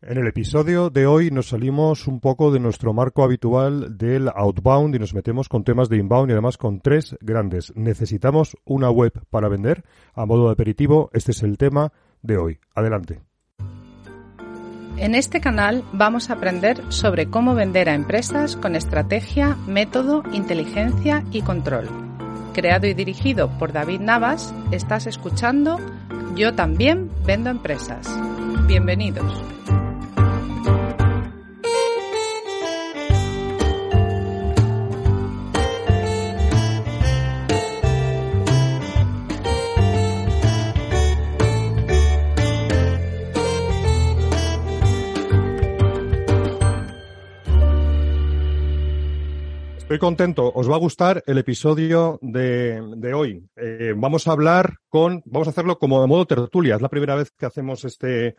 En el episodio de hoy nos salimos un poco de nuestro marco habitual del outbound y nos metemos con temas de inbound y además con tres grandes. Necesitamos una web para vender. A modo de aperitivo, este es el tema de hoy. Adelante. En este canal vamos a aprender sobre cómo vender a empresas con estrategia, método, inteligencia y control. Creado y dirigido por David Navas, estás escuchando Yo también vendo empresas. Bienvenidos. Estoy contento. Os va a gustar el episodio de, hoy. Eh, vamos a hablar con, vamos a hacerlo como de modo tertulia. Es la primera vez que hacemos este,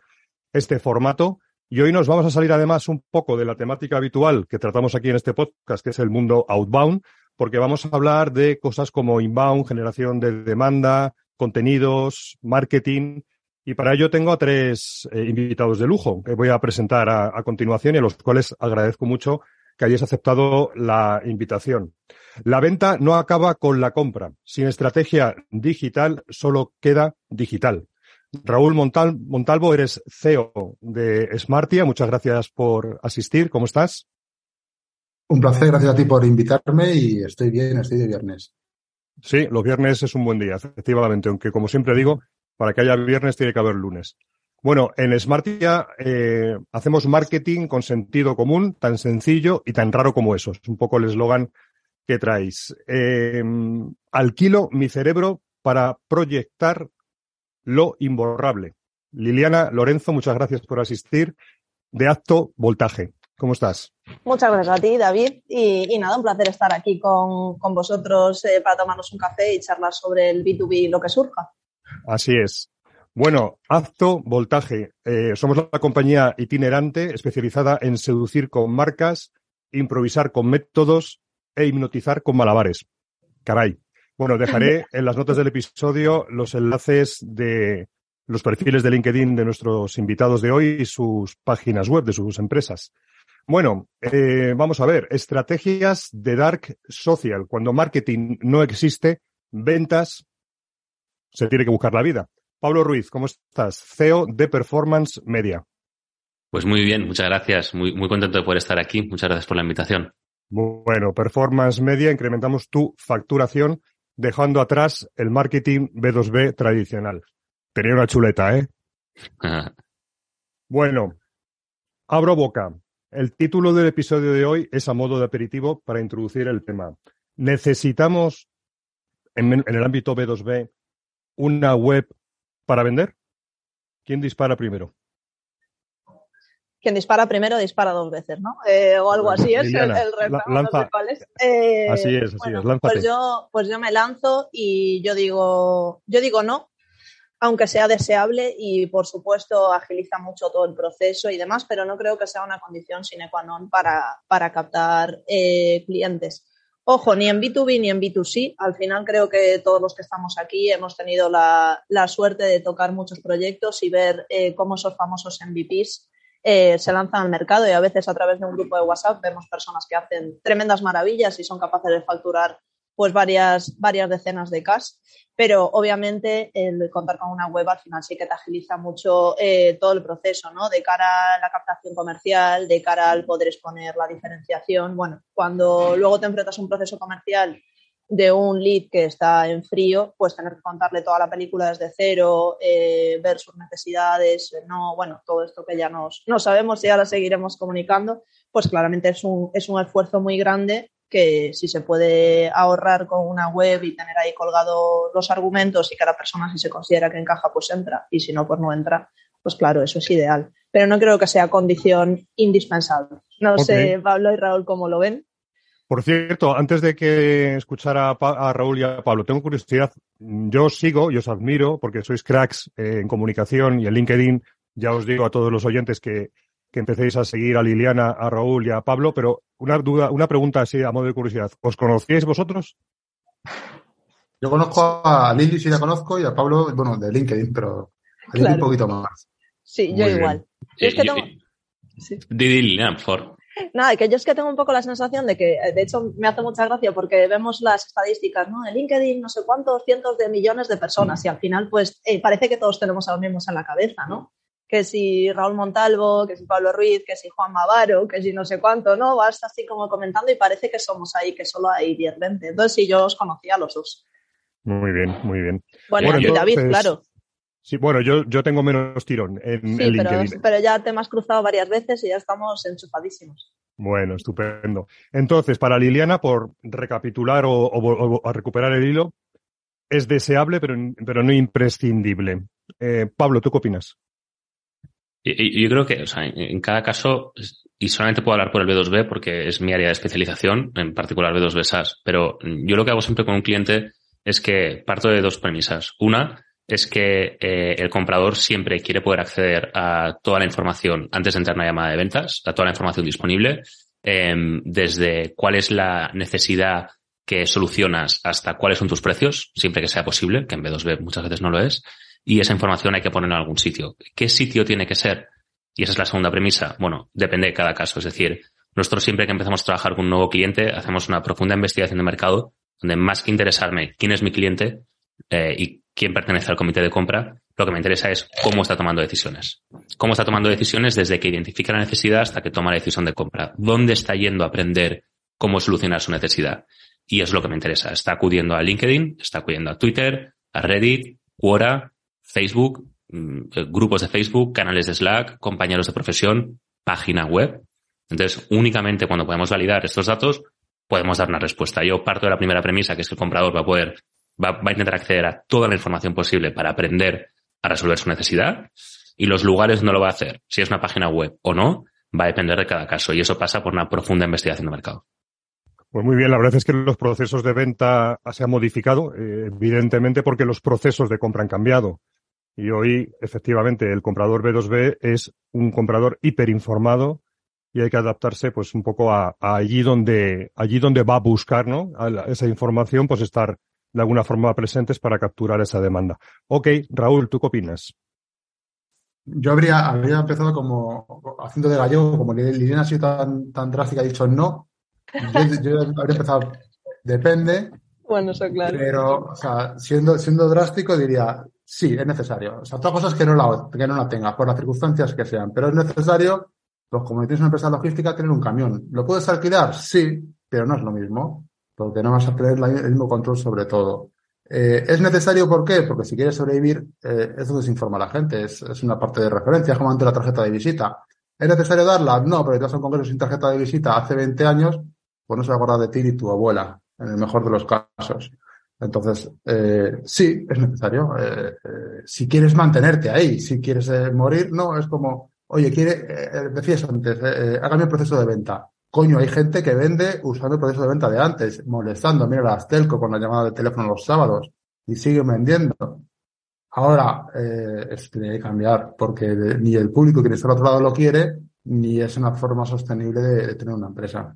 este formato. Y hoy nos vamos a salir además un poco de la temática habitual que tratamos aquí en este podcast, que es el mundo outbound, porque vamos a hablar de cosas como inbound, generación de demanda, contenidos, marketing. Y para ello tengo a tres eh, invitados de lujo que voy a presentar a, a continuación y a los cuales agradezco mucho que hayáis aceptado la invitación. La venta no acaba con la compra. Sin estrategia digital solo queda digital. Raúl Montal, Montalvo, eres CEO de Smartia. Muchas gracias por asistir. ¿Cómo estás? Un placer, gracias a ti por invitarme y estoy bien, estoy de viernes. Sí, los viernes es un buen día, efectivamente, aunque como siempre digo, para que haya viernes tiene que haber lunes. Bueno, en Smartia eh, hacemos marketing con sentido común, tan sencillo y tan raro como eso. Es un poco el eslogan que traéis. Eh, alquilo mi cerebro para proyectar lo imborrable. Liliana Lorenzo, muchas gracias por asistir. De acto voltaje. ¿Cómo estás? Muchas gracias a ti, David. Y, nada, un placer estar aquí con, vosotros eh, para tomarnos un café y charlar sobre el B2B lo que surja. Así es. Bueno, Acto Voltaje. Eh, somos la compañía itinerante especializada en seducir con marcas, improvisar con métodos e hipnotizar con malabares. Caray. Bueno, dejaré en las notas del episodio los enlaces de los perfiles de LinkedIn de nuestros invitados de hoy y sus páginas web de sus empresas. Bueno, eh, vamos a ver, estrategias de Dark Social. Cuando marketing no existe, ventas, se tiene que buscar la vida. Pablo Ruiz, ¿cómo estás? CEO de Performance Media. Pues muy bien, muchas gracias. Muy, muy contento de poder estar aquí. Muchas gracias por la invitación. Bueno, Performance Media, incrementamos tu facturación dejando atrás el marketing B2B tradicional. Tenía una chuleta, ¿eh? bueno, abro boca. El título del episodio de hoy es a modo de aperitivo para introducir el tema. Necesitamos, en, en el ámbito B2B, una web para vender? ¿Quién dispara primero? Quien dispara primero dispara dos veces, ¿no? Eh, o algo así es el, el eh, así es, así es, lánzate. Pues yo, pues yo me lanzo y yo digo, yo digo no, aunque sea deseable y por supuesto agiliza mucho todo el proceso y demás, pero no creo que sea una condición sine qua non para, para captar eh, clientes. Ojo, ni en B2B ni en B2C. Al final creo que todos los que estamos aquí hemos tenido la, suerte de tocar muchos proyectos y ver eh, cómo esos famosos MVPs eh, se lanzan al mercado y a veces a través de un grupo de WhatsApp vemos personas que hacen tremendas maravillas y son capaces de facturar pues varias, varias decenas de cash, pero obviamente el contar con una web al final sí que te agiliza mucho eh, todo el proceso, ¿no? De cara a la captación comercial, de cara al poder exponer la diferenciación. Bueno, cuando luego te enfrentas a un proceso comercial de un lead que está en frío, pues tener que contarle toda la película desde cero, eh, ver sus necesidades, no, bueno, todo esto que ya no sabemos y ahora seguiremos comunicando, pues claramente es un, es un esfuerzo muy grande que si se puede ahorrar con una web y tener ahí colgado los argumentos y la persona si se considera que encaja pues entra y si no pues no entra, pues claro, eso es ideal. Pero no creo que sea condición indispensable. No sé, Pablo y Raúl, cómo lo ven. Por cierto, antes de que escuchara a, Raúl y a Pablo, tengo curiosidad. Yo os sigo y os admiro porque sois cracks en comunicación y en LinkedIn. Ya os digo a todos los oyentes que que empecéis a seguir a Liliana, a Raúl y a Pablo, pero una duda, una pregunta así a modo de curiosidad. ¿Os conocíais vosotros? Yo conozco a Lili, sí la conozco, y a Pablo, bueno, de LinkedIn, pero un poquito más. Sí, yo igual. Eh, Sí. Liliana, por favor. Nada, que yo es que tengo un poco la sensación de que, de hecho, me hace mucha gracia porque vemos las estadísticas, ¿no? En LinkedIn, no sé cuántos cientos de millones de personas y al final, pues, eh, parece que todos tenemos a los mismos en la cabeza, ¿no? Que si Raúl Montalvo, que si Pablo Ruiz, que si Juan Mavaro, que si no sé cuánto, ¿no? Vas así como comentando y parece que somos ahí, que solo hay 10, 20. Entonces, sí, yo os conocía a los dos. Muy bien, muy bien. Bueno, y David, claro. Sí, bueno, yo, yo tengo menos tirón en, sí, LinkedIn. Pero, ya te hemos cruzado varias veces y ya estamos enchupadísimos. Bueno, estupendo. Entonces, para Liliana, por recapitular o, recuperar el hilo, es deseable, pero, pero no imprescindible. Eh, Pablo, ¿tú qué opinas? Yo, creo que, o sea, en cada caso, y solamente puedo hablar por el B2B porque es mi área de especialización, en particular B2B SaaS, pero yo lo que hago siempre con un cliente es que parto de dos premisas. Una, es que eh, el comprador siempre quiere poder acceder a toda la información antes de entrar en una llamada de ventas, a toda la información disponible, em, desde cuál es la necesidad que solucionas hasta cuáles son tus precios, siempre que sea posible, que en B2B muchas veces no lo es, y esa información hay que ponerla en algún sitio. ¿Qué sitio tiene que ser? Y esa es la segunda premisa. Bueno, depende de cada caso. Es decir, nosotros siempre que empezamos a trabajar con un nuevo cliente, hacemos una profunda investigación de mercado, donde más que interesarme quién es mi cliente eh, y quién pertenece al comité de compra, lo que me interesa es cómo está tomando decisiones. Cómo está tomando decisiones desde que identifica la necesidad hasta que toma la decisión de compra. ¿Dónde está yendo a aprender cómo solucionar su necesidad? Y es lo que me interesa. Está acudiendo a LinkedIn, está acudiendo a Twitter, a Reddit, Quora, Facebook, mm, eh, grupos de Facebook, canales de Slack, compañeros de profesión, página web. Entonces, únicamente cuando podemos validar estos datos, podemos dar una respuesta. Yo parto de la primera premisa, que es que el comprador va a poder va, a intentar acceder a toda la información posible para aprender a resolver su necesidad y los lugares no lo va a hacer. Si es una página web o no, va a depender de cada caso y eso pasa por una profunda investigación de mercado. Pues muy bien, la verdad es que los procesos de venta se han modificado, eh, evidentemente porque los procesos de compra han cambiado. Y hoy, efectivamente, el comprador B2B es un comprador hiperinformado y hay que adaptarse pues un poco a, allí donde allí donde va a buscar ¿no? esa información, pues estar de alguna forma presentes para capturar esa demanda. Ok, Raúl, ¿tú qué opinas? Yo habría, habría empezado como haciendo de gallego, como Liliana ha sido tan, tan drástica, ha dicho no. Yo, habría empezado, depende. Bueno, eso claro. Pero, o sea, siendo, siendo drástico, diría sí, es necesario. O sea, otra cosa es que no la, que no la tenga, por las circunstancias que sean, pero es necesario, pues como tienes una empresa logística, tener un camión. ¿Lo puedes alquilar? Sí, pero no es lo mismo porque no vas a tener el mismo control sobre todo. Eh, ¿Es necesario por qué? Porque si quieres sobrevivir, eh, desinforma a la gente, es, es, una parte de referencia, es como ante la tarjeta de visita. ¿Es necesario darla? No, pero si vas a un congreso sin tarjeta de visita hace 20 años, pues no se va a acordar de ti ni tu abuela, en el mejor de los casos. Entonces, eh, sí, es necesario. Eh, eh, si quieres mantenerte ahí, si quieres eh, morir, no, es como, oye, quiere, decías antes, hágame el proceso de venta. Coño, hay gente que vende usando el proceso de venta de antes, molestando. Mira la Astelco con la llamada de teléfono los sábados y siguen vendiendo. Ahora, eh, esto tiene que cambiar porque ni el público que está al otro lado lo quiere, ni es una forma sostenible de, tener una empresa.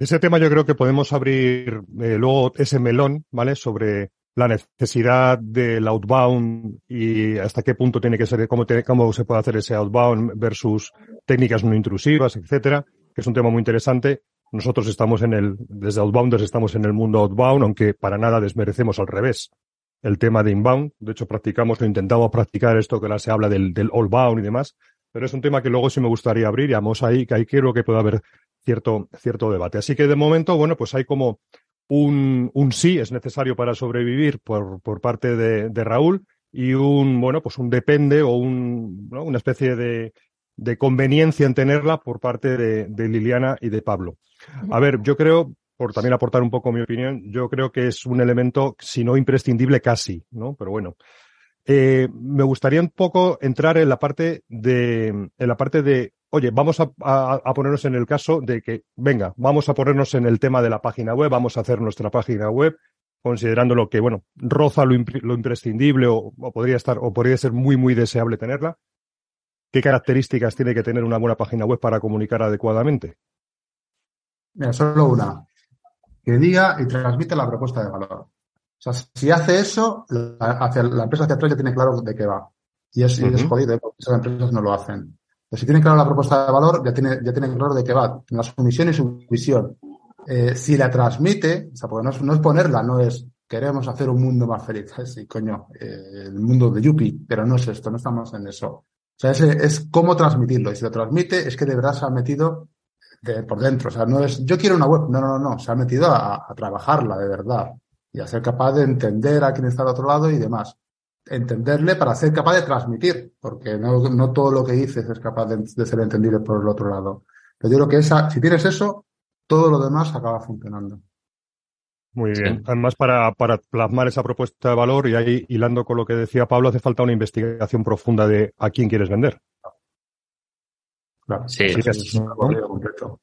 Ese tema yo creo que podemos abrir eh, luego ese melón, ¿vale? Sobre la necesidad del outbound y hasta qué punto tiene que ser, cómo, cómo se puede hacer ese outbound versus técnicas no intrusivas, etcétera que es un tema muy interesante. Nosotros estamos en el, desde Outbounders estamos en el mundo outbound, aunque para nada desmerecemos al revés el tema de inbound. De hecho, practicamos, lo intentamos practicar esto que ahora se habla del, del allbound y demás, pero es un tema que luego sí me gustaría abrir y vamos ahí, que ahí quiero que pueda haber cierto, cierto debate. Así que de momento, bueno, pues hay como un, un sí es necesario para sobrevivir por, por parte de, Raúl y un, bueno, pues un depende o un, una especie de, de conveniencia en tenerla por parte de, Liliana y de Pablo. A ver, yo creo, por también aportar un poco mi opinión, yo creo que es un elemento, si no imprescindible, casi, ¿no? Pero bueno. Eh, me gustaría un poco entrar en la parte de, en la parte de, oye, vamos a, a, ponernos en el caso de que, venga, vamos a ponernos en el tema de la página web, vamos a hacer nuestra página web, considerando lo que, bueno, roza lo, imprescindible o, o, podría estar, o podría ser muy, muy deseable tenerla. ¿Qué características tiene que tener una buena página web para comunicar adecuadamente? Mira, solo una. Que diga y transmite la propuesta de valor. O sea, si hace eso, la, hacia, la empresa hacia atrás ya tiene claro de qué va. Y es, es jodido, porque esas empresas no lo hacen. Si tienen claro la propuesta de valor, ya tiene, ya tienen claro de qué va, la su misión y su visión. Eh, si la transmite, o sea, porque no es, no es, ponerla, no es queremos hacer un mundo más feliz. Sí, coño, eh, el mundo de Yuppie, pero no es esto, no estamos en eso. O sea, es, es cómo transmitirlo. Y si lo transmite, es que de verdad se ha metido de, por dentro. O sea, no es yo quiero una web. No, no, no, se ha metido a, a trabajarla de verdad y a ser capaz de entender a quién está al otro lado y demás entenderle para ser capaz de transmitir, porque no, no todo lo que dices es capaz de, de, ser entendible por el otro lado. Pero yo creo que esa, si tienes eso, todo lo demás acaba funcionando. Muy bien. Sí. Además, para, para plasmar esa propuesta de valor y ahí hilando con lo que decía Pablo, hace falta una investigación profunda de a quién quieres vender. Claro. Sí, sí, sí, sí ¿no? completo.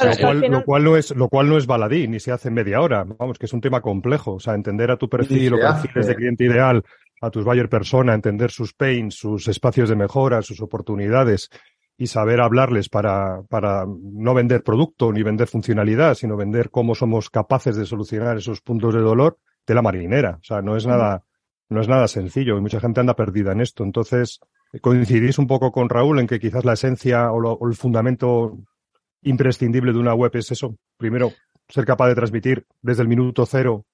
Lo cual, lo cual, no es, lo cual no es baladí, ni se hace en media hora. Vamos, que es un tema complejo. O sea, entender a tu perfil o perfiles de cliente ideal, a tus buyer persona, entender sus pains, sus espacios de mejora, sus oportunidades y saber hablarles para, para no vender producto ni vender funcionalidad, sino vender cómo somos capaces de solucionar esos puntos de dolor de la marinera. O sea, no es nada, no es nada sencillo y mucha gente anda perdida en esto. Entonces, coincidís un poco con Raúl en que quizás la esencia o, lo, o el fundamento imprescindible de una web es eso. Primero, ser capaz de transmitir desde el minuto cero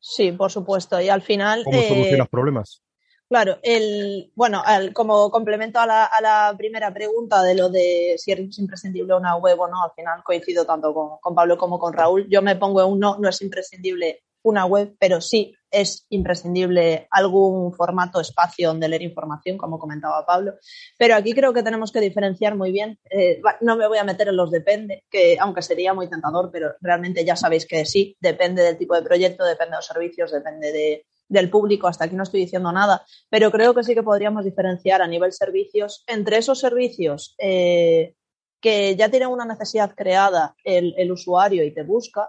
Sí, por supuesto. Y al final. ¿Cómo solucionas eh, problemas? Claro, el, bueno, el, como complemento a la, a la, primera pregunta de lo de si es imprescindible una web o no, al final coincido tanto con, con Pablo como con Raúl. Yo me pongo en un no, no es imprescindible una web, pero sí es imprescindible algún formato, espacio donde leer información, como comentaba Pablo. Pero aquí creo que tenemos que diferenciar muy bien. Eh, no me voy a meter en los depende, que aunque sería muy tentador, pero realmente ya sabéis que sí, depende del tipo de proyecto, depende de los servicios, depende de, del público. Hasta aquí no estoy diciendo nada, pero creo que sí que podríamos diferenciar a nivel servicios entre esos servicios eh, que ya tienen una necesidad creada el, el usuario y te busca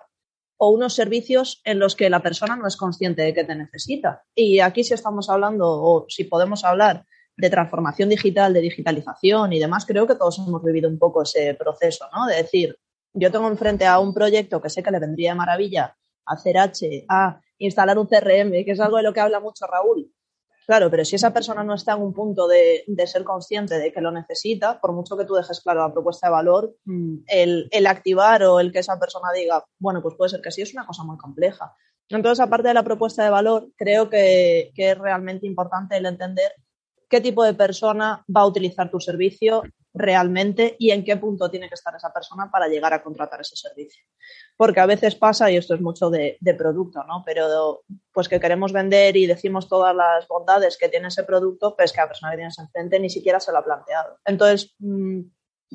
o unos servicios en los que la persona no es consciente de que te necesita. Y aquí si estamos hablando o si podemos hablar de transformación digital, de digitalización y demás, creo que todos hemos vivido un poco ese proceso, ¿no? De decir, yo tengo enfrente a un proyecto que sé que le vendría de maravilla hacer H, a instalar un CRM, que es algo de lo que habla mucho Raúl, Claro, pero si esa persona no está en un punto de, de, ser consciente de que lo necesita, por mucho que tú dejes claro la propuesta de valor, mm, el, el, activar o el que esa persona diga, bueno, pues puede ser que sí, es una cosa muy compleja. Entonces, aparte de la propuesta de valor, creo que, que es realmente importante el entender qué tipo de persona va a utilizar tu servicio realmente y en qué punto tiene que estar esa persona para llegar a contratar ese servicio. Porque a veces pasa, y esto es mucho de, producto, ¿no? Pero pues que queremos vender y decimos todas las bondades que tiene ese producto, pues que la persona que tienes enfrente ni siquiera se lo ha planteado. Entonces, mmm,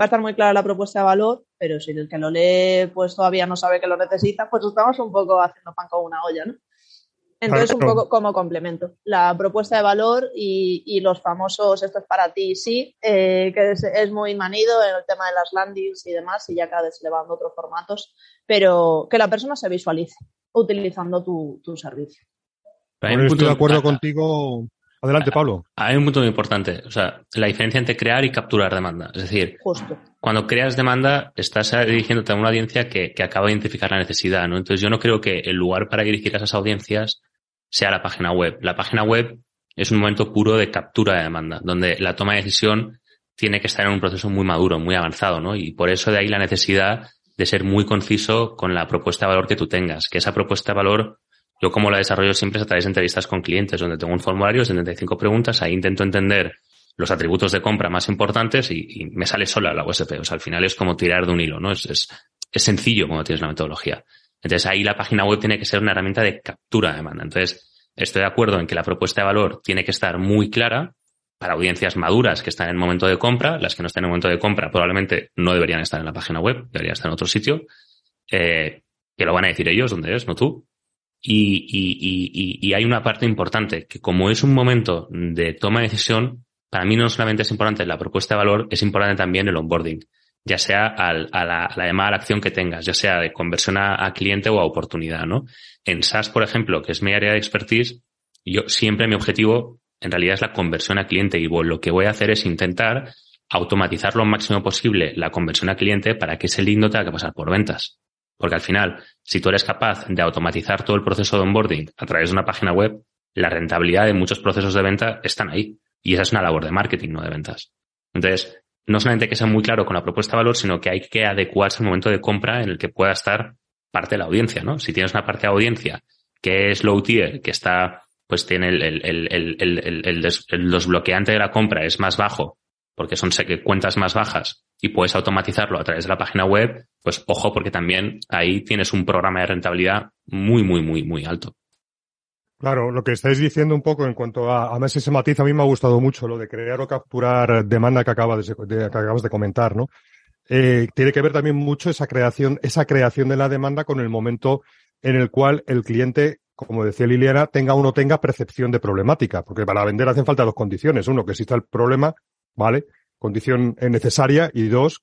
va a estar muy clara la propuesta de valor, pero si el que lo lee pues todavía no sabe que lo necesita, pues estamos un poco haciendo pan con una olla, ¿no? Entonces, un poco como complemento. La propuesta de valor y, y los famosos, esto es para ti, sí, eh, que es, es, muy manido en el tema de las landings y demás, y ya cada vez se le van otros formatos, pero que la persona se visualice utilizando tu, tu servicio. Bueno, estoy de acuerdo contigo. Adelante, Pablo. Hay un punto muy importante, o sea, la diferencia entre crear y capturar demanda. Es decir, Justo. cuando creas demanda, estás dirigiéndote a una audiencia que, que acaba de identificar la necesidad, ¿no? Entonces yo no creo que el lugar para dirigir a esas audiencias sea la página web. La página web es un momento puro de captura de demanda, donde la toma de decisión tiene que estar en un proceso muy maduro, muy avanzado, ¿no? Y por eso de ahí la necesidad de ser muy conciso con la propuesta de valor que tú tengas, que esa propuesta de valor yo como la desarrollo siempre es a través de entrevistas con clientes, donde tengo un formulario de 75 preguntas, ahí intento entender los atributos de compra más importantes y, me sale sola la USP. O sea, al final es como tirar de un hilo, ¿no? Es, es, es sencillo cuando tienes la metodología. Entonces ahí la página web tiene que ser una herramienta de captura de demanda. Entonces, estoy de acuerdo en que la propuesta de valor tiene que estar muy clara para audiencias maduras que están en el momento de compra. Las que no están en el momento de compra probablemente no deberían estar en la página web, deberían estar en otro sitio. Eh, que lo van a decir ellos, dónde es, no tú. Y, y, y, y, hay una parte importante, que como es un momento de toma de decisión, para mí no solamente es importante la propuesta de valor, es importante también el onboarding ya sea al, a, la, a, la, llamada a la acción que tengas, ya sea de conversión a, cliente o a oportunidad, ¿no? En SaaS, por ejemplo, que es mi área de expertise, yo siempre mi objetivo en realidad es la conversión a cliente y lo que voy a hacer es intentar automatizar lo máximo posible la conversión a cliente para que ese lead no tenga que pasar por ventas. Porque al final, si tú eres capaz de automatizar todo el proceso de onboarding a través de una página web, la rentabilidad de muchos procesos de venta están ahí. Y esa es una labor de marketing, no de ventas. Entonces, no solamente que sea muy claro con la propuesta de valor, sino que hay que adecuarse al momento de compra en el que pueda estar parte de la audiencia, ¿no? Si tienes una parte de audiencia que es low tier, que está, pues tiene el, el, el, el desbloqueante de la compra es más bajo, porque son cuentas más bajas y puedes automatizarlo a través de la página web, pues ojo, porque también ahí tienes un programa de rentabilidad muy, muy, muy, muy alto. Claro, lo que estáis diciendo un poco en cuanto a, a ver si se matiza, a mí me ha gustado mucho lo de crear o capturar demanda que, acabas de, que acabas de comentar, ¿no? Eh, tiene que ver también mucho esa creación, esa creación de la demanda con el momento en el cual el cliente, como decía Liliana, tenga o no tenga percepción de problemática, porque para vender hacen falta dos condiciones. Uno, que exista el problema, ¿vale? Condición necesaria, y dos,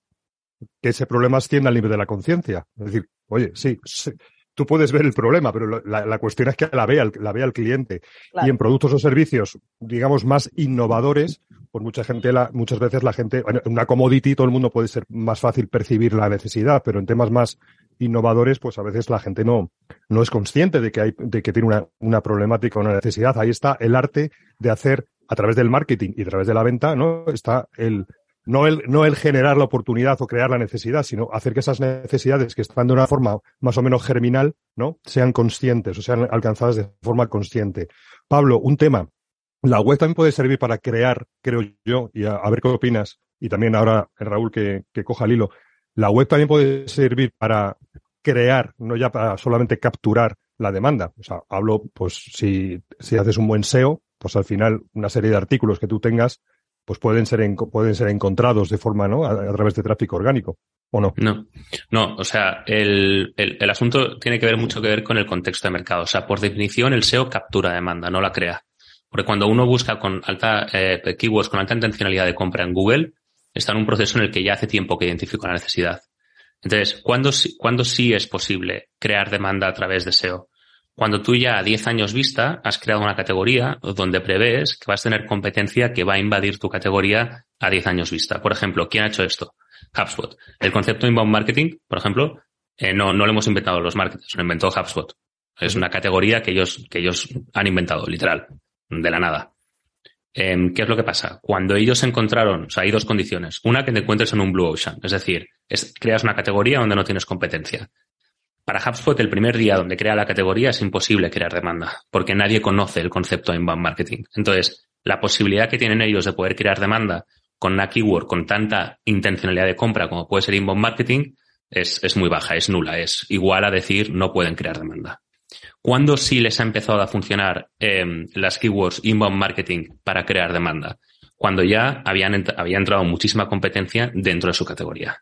que ese problema ascienda al nivel de la conciencia. Es decir, oye, sí, sí tú puedes ver el problema, pero la, la cuestión es que la vea, la vea el cliente. Claro. Y en productos o servicios, digamos, más innovadores, pues mucha gente, la, muchas veces la gente, en una commodity todo el mundo puede ser más fácil percibir la necesidad, pero en temas más innovadores, pues a veces la gente no, no es consciente de que hay, de que tiene una, una problemática o una necesidad. Ahí está el arte de hacer a través del marketing y a través de la venta, ¿no? Está el, no el, no el generar la oportunidad o crear la necesidad, sino hacer que esas necesidades que están de una forma más o menos germinal, ¿no? Sean conscientes o sean alcanzadas de forma consciente. Pablo, un tema. La web también puede servir para crear, creo yo, y a, ver qué opinas, y también ahora Raúl que, que coja el hilo. La web también puede servir para crear, no ya para solamente capturar la demanda. O sea, hablo, pues, si, si haces un buen SEO, pues al final una serie de artículos que tú tengas pues pueden ser, en, pueden ser encontrados de forma, ¿no? A, través de tráfico orgánico, ¿o no? No, no, o sea, el, el, asunto tiene que ver mucho que ver con el contexto de mercado. O sea, por definición, el SEO captura demanda, no la crea. Porque cuando uno busca con alta, eh, keywords con alta intencionalidad de compra en Google, está en un proceso en el que ya hace tiempo que identificó la necesidad. Entonces, ¿cuándo, ¿cuándo sí es posible crear demanda a través de SEO? Cuando tú ya a 10 años vista has creado una categoría donde prevés que vas a tener competencia que va a invadir tu categoría a 10 años vista. Por ejemplo, ¿quién ha hecho esto? HubSpot. El concepto inbound marketing, por ejemplo, eh, no, no lo hemos inventado los marketers, lo inventó HubSpot. Es una categoría que ellos, que ellos han inventado, literal, de la nada. Eh, ¿Qué es lo que pasa? Cuando ellos encontraron, hay dos condiciones. Una, que te encuentres en un blue ocean, es decir, creas una categoría donde no tienes competencia. Para HubSpot, el primer día donde crea la categoría es imposible crear demanda, porque nadie conoce el concepto de inbound marketing. Entonces, la posibilidad que tienen ellos de poder crear demanda con una keyword con tanta intencionalidad de compra como puede ser inbound marketing es, es muy baja, es nula, es igual a decir no pueden crear demanda. ¿Cuándo sí les ha empezado a funcionar eh, las keywords inbound marketing para crear demanda? Cuando ya habían, había entrado muchísima competencia dentro de su categoría.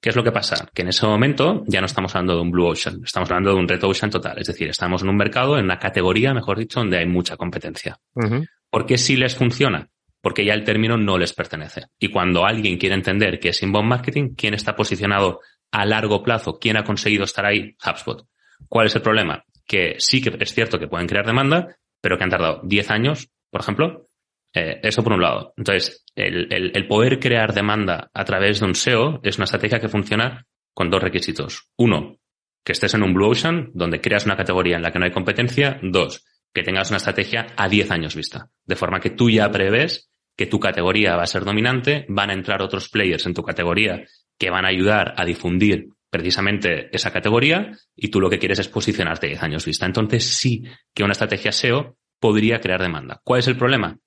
¿Qué es lo que pasa? Que en ese momento ya no estamos hablando de un blue ocean, estamos hablando de un red ocean total. Es decir, estamos en un mercado, en una categoría, mejor dicho, donde hay mucha competencia. Uh -huh. ¿Por qué sí les funciona? Porque ya el término no les pertenece. Y cuando alguien quiere entender qué es inbound marketing, quién está posicionado a largo plazo, quién ha conseguido estar ahí, HubSpot. ¿Cuál es el problema? Que sí que es cierto que pueden crear demanda, pero que han tardado 10 años, por ejemplo, eh, eso por un lado. Entonces, el, el, el, poder crear demanda a través de un SEO es una estrategia que funciona con dos requisitos. Uno, que estés en un Blue Ocean, donde creas una categoría en la que no hay competencia. Dos, que tengas una estrategia a 10 años vista. De forma que tú ya prevés que tu categoría va a ser dominante, van a entrar otros players en tu categoría que van a ayudar a difundir precisamente esa categoría y tú lo que quieres es posicionarte a 10 años vista. Entonces sí que una estrategia SEO podría crear demanda. ¿Cuál es el problema?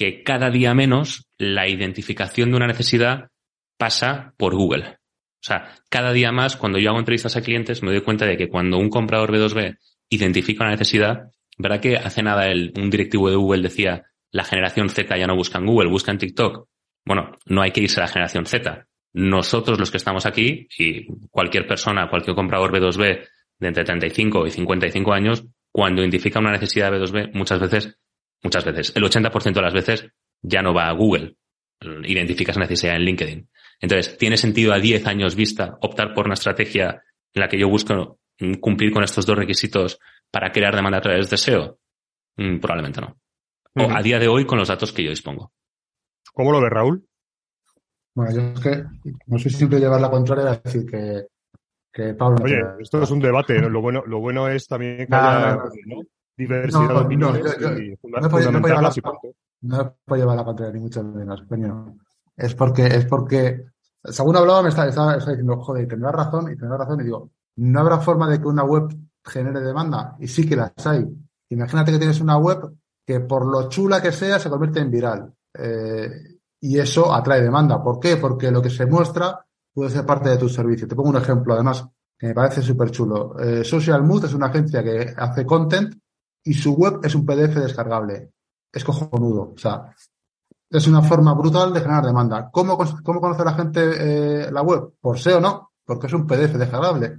Que cada día menos la identificación de una necesidad pasa por Google. O sea, cada día más, cuando yo hago entrevistas a clientes, me doy cuenta de que cuando un comprador B2B identifica una necesidad, ¿verdad que hace nada el, un directivo de Google decía, la generación Z ya no busca en Google, busca en TikTok? Bueno, no hay que irse a la generación Z. Nosotros los que estamos aquí, y cualquier persona, cualquier comprador B2B de entre 35 y 55 años, cuando identifica una necesidad B2B, muchas veces muchas veces, el 80% de las veces ya no va a Google. Identificas necesidad en LinkedIn. Entonces, ¿tiene sentido a 10 años vista optar por una estrategia en la que yo busco cumplir con estos dos requisitos para crear demanda a través de SEO? Mm, probablemente no. O uh -huh. a día de hoy con los datos que yo dispongo. ¿Cómo lo ve Raúl? Bueno, yo es que no soy siempre llevar la contraria es decir que, que Pablo. Oye, esto es un debate. ¿no? Lo bueno, lo bueno es también que haya, ¿no? Diversidad no, de opiniones no, yo, yo, y no, puedo, no, puedo la, no puedo llevar la contraria, ni mucho menos, coño. es porque, es porque, según hablaba, me estaba, estaba, diciendo, joder, tendrá razón, y tendrá razón, y digo, no habrá forma de que una web genere demanda, y sí que las hay. Imagínate que tienes una web que por lo chula que sea se convierte en viral. Eh, y eso atrae demanda. ¿Por qué? Porque lo que se muestra puede ser parte de tu servicio. Te pongo un ejemplo, además, que me parece súper chulo. Eh, Social Mood es una agencia que hace content y su web es un PDF descargable. Es cojonudo. O sea, es una forma brutal de generar demanda. ¿Cómo, cómo conoce la gente eh, la web? Por SEO no, porque es un PDF descargable.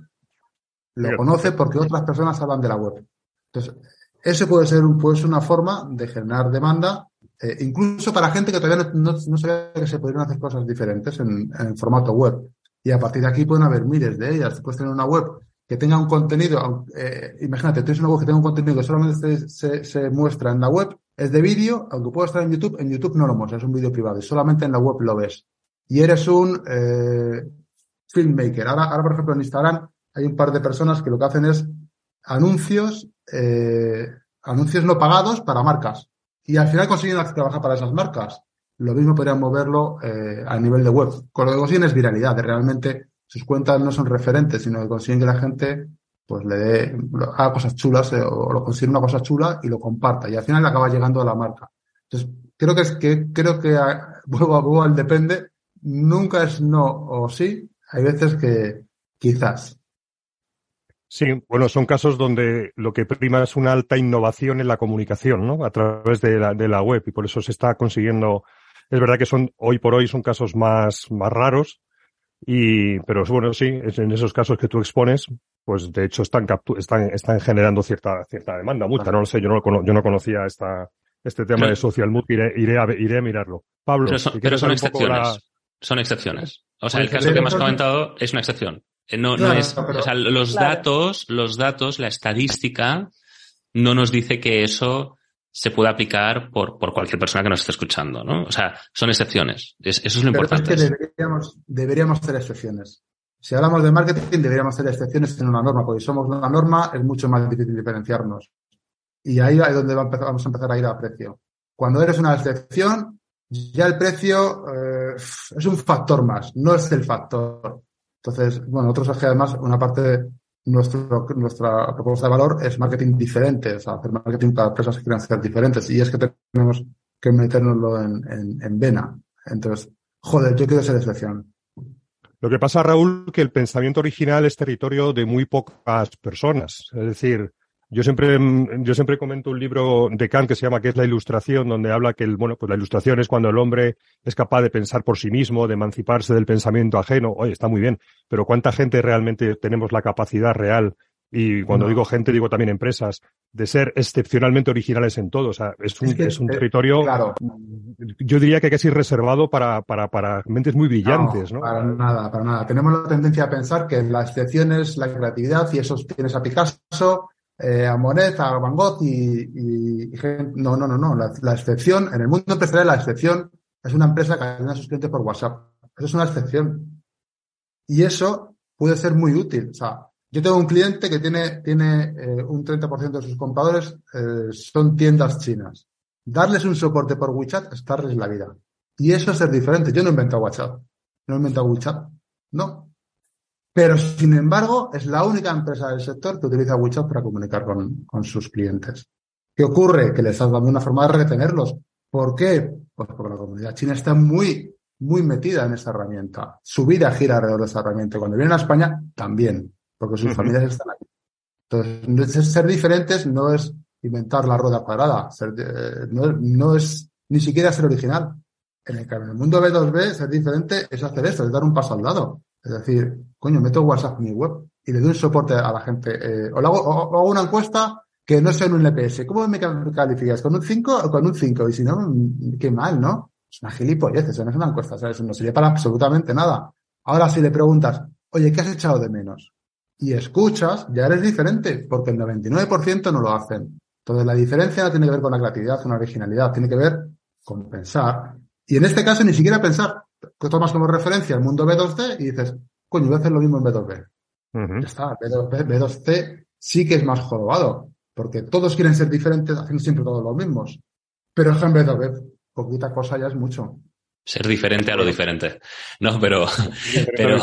Lo conoce porque otras personas hablan de la web. Entonces, ese puede ser, puede ser una forma de generar demanda eh, incluso para gente que todavía no, no, sabía que se podrían hacer cosas diferentes en, en, formato web. Y a partir de aquí pueden haber miles de ellas. Puedes tener una web que tenga un contenido, eh, imagínate, tienes una web que tenga un contenido que solamente se, muestra en la web, es de vídeo, aunque pueda estar en YouTube, en YouTube no lo muestra, es un vídeo privado y solamente en la web lo ves. Y eres un eh, filmmaker. Ahora, ahora, por ejemplo, en Instagram hay un par de personas que lo que hacen es anuncios, eh, anuncios no pagados para marcas y al final consiguen trabajar para esas marcas. Lo mismo podrían moverlo eh, a nivel de web. Con lo que consiguen es viralidad, de realmente sus cuentas no son referentes, sino que consiguen que la gente pues le dé, haga cosas chulas eh, o lo consiga una cosa chula y lo comparta. Y al final acaba llegando a la marca. Entonces, creo que es que, creo que vuelvo a vuelvo al depende, nunca es no o sí. Hay veces que quizás. Sí, bueno, son casos donde lo que prima es una alta innovación en la comunicación, ¿no? A través de la, de la web y por eso se está consiguiendo. Es verdad que son hoy por hoy son casos más más raros y, pero bueno, sí, en esos casos que tú expones, pues de hecho están están están generando cierta cierta demanda, mucha. No lo sé, yo no yo no conocía esta este tema de social mood, iré iré a, iré a mirarlo. Pablo, pero son, pero son excepciones. Son excepciones. O sea, el caso que me has comentado es una excepción. Eh, no, no es, o sea, los datos, los datos, la estadística no nos dice que eso se pueda aplicar por, por cualquier persona que nos esté escuchando, ¿no? O sea, son excepciones. eso es lo importante. Es que deberíamos, deberíamos hacer excepciones. Si hablamos de marketing, deberíamos hacer excepciones en una norma, porque si somos una norma es mucho más difícil diferenciarnos. Y ahí es donde vamos a empezar a ir a precio. Cuando eres una excepción, ya el precio eh, es un factor más, no es el factor. Entonces, bueno, nosotros es que además una parte nuestro, nuestra propuesta de valor es marketing diferente, o hacer marketing para empresas que quieran ser diferentes. Y es que tenemos que metérnoslo en, en, en vena. Entonces, joder, yo quiero ser excepción. Lo que pasa, Raúl, que el pensamiento original es territorio de muy pocas personas. Es decir, yo siempre, mm, yo siempre comento un libro de Kant que se llama que es la ilustración, donde habla que el, bueno, pues la ilustración es cuando el hombre es capaz de pensar por sí mismo, de emanciparse del pensamiento ajeno. Oye, está muy bien, pero ¿cuánta gente realmente tenemos la capacidad real? Y cuando digo gente, digo también empresas, de ser excepcionalmente originales en todo. O sea, es un, es, un eh, territorio, claro. yo diría que casi reservado para, para, para mentes muy brillantes, ¿no? Para nada, para nada. Tenemos la tendencia a pensar que la excepción es la creatividad y eso tienes a Picasso, eh, a Monet, a Van Gogh y, y, no, no, no, no. La, excepción, en el mundo empresarial, la excepción es una empresa que atiende a sus clientes por WhatsApp. Eso es una excepción. Y eso puede ser muy útil. O sea, yo tengo un cliente que tiene, tiene eh, un 30% de sus compradores eh, son tiendas chinas. Darles un soporte por WeChat es darles la vida. Y eso es ser diferente. Yo no he inventado WhatsApp. No he inventado WeChat. No. Pero, sin embargo, es la única empresa del sector que utiliza WeChat para comunicar con, con sus clientes. ¿Qué ocurre? Que les estás dando una forma de retenerlos. ¿Por qué? Pues porque la comunidad china está muy, muy metida en esta herramienta. Su vida gira alrededor de esta herramienta. Cuando vienen a España, también, porque sus familias están aquí. Entonces, ser diferentes no es inventar la rueda cuadrada. Ser, eh, no, no, es ni siquiera ser original. En el, en el mundo B2B, ser diferente es hacer esto, es dar un paso al lado. Es decir, coño, meto WhatsApp en mi web y le doy un soporte a la gente. Eh, o, hago, o, hago, una encuesta que no sea en un LPS. ¿Cómo me calificas? ¿Con un 5 o con un 5? Y si no, mm, qué mal, ¿no? Es una gilipollez, eso no es una encuesta, ¿sabes? No sirve para absolutamente nada. Ahora, si le preguntas, oye, ¿qué has echado de menos? Y escuchas, ya eres diferente, porque el 99% no lo hacen. Entonces, la diferencia no tiene que ver con la creatividad, con la originalidad, tiene que ver con pensar. Y en este caso, ni siquiera pensar, tomas como referencia el mundo B2C y dices, coño, voy a hacer lo mismo en B2B. Ya está, B2B, c sí que es más jorobado, porque todos quieren ser diferentes haciendo siempre todos los mismos. Pero en B2B, poquita cosa ya es mucho. Ser diferente a lo diferente. No, pero. pero,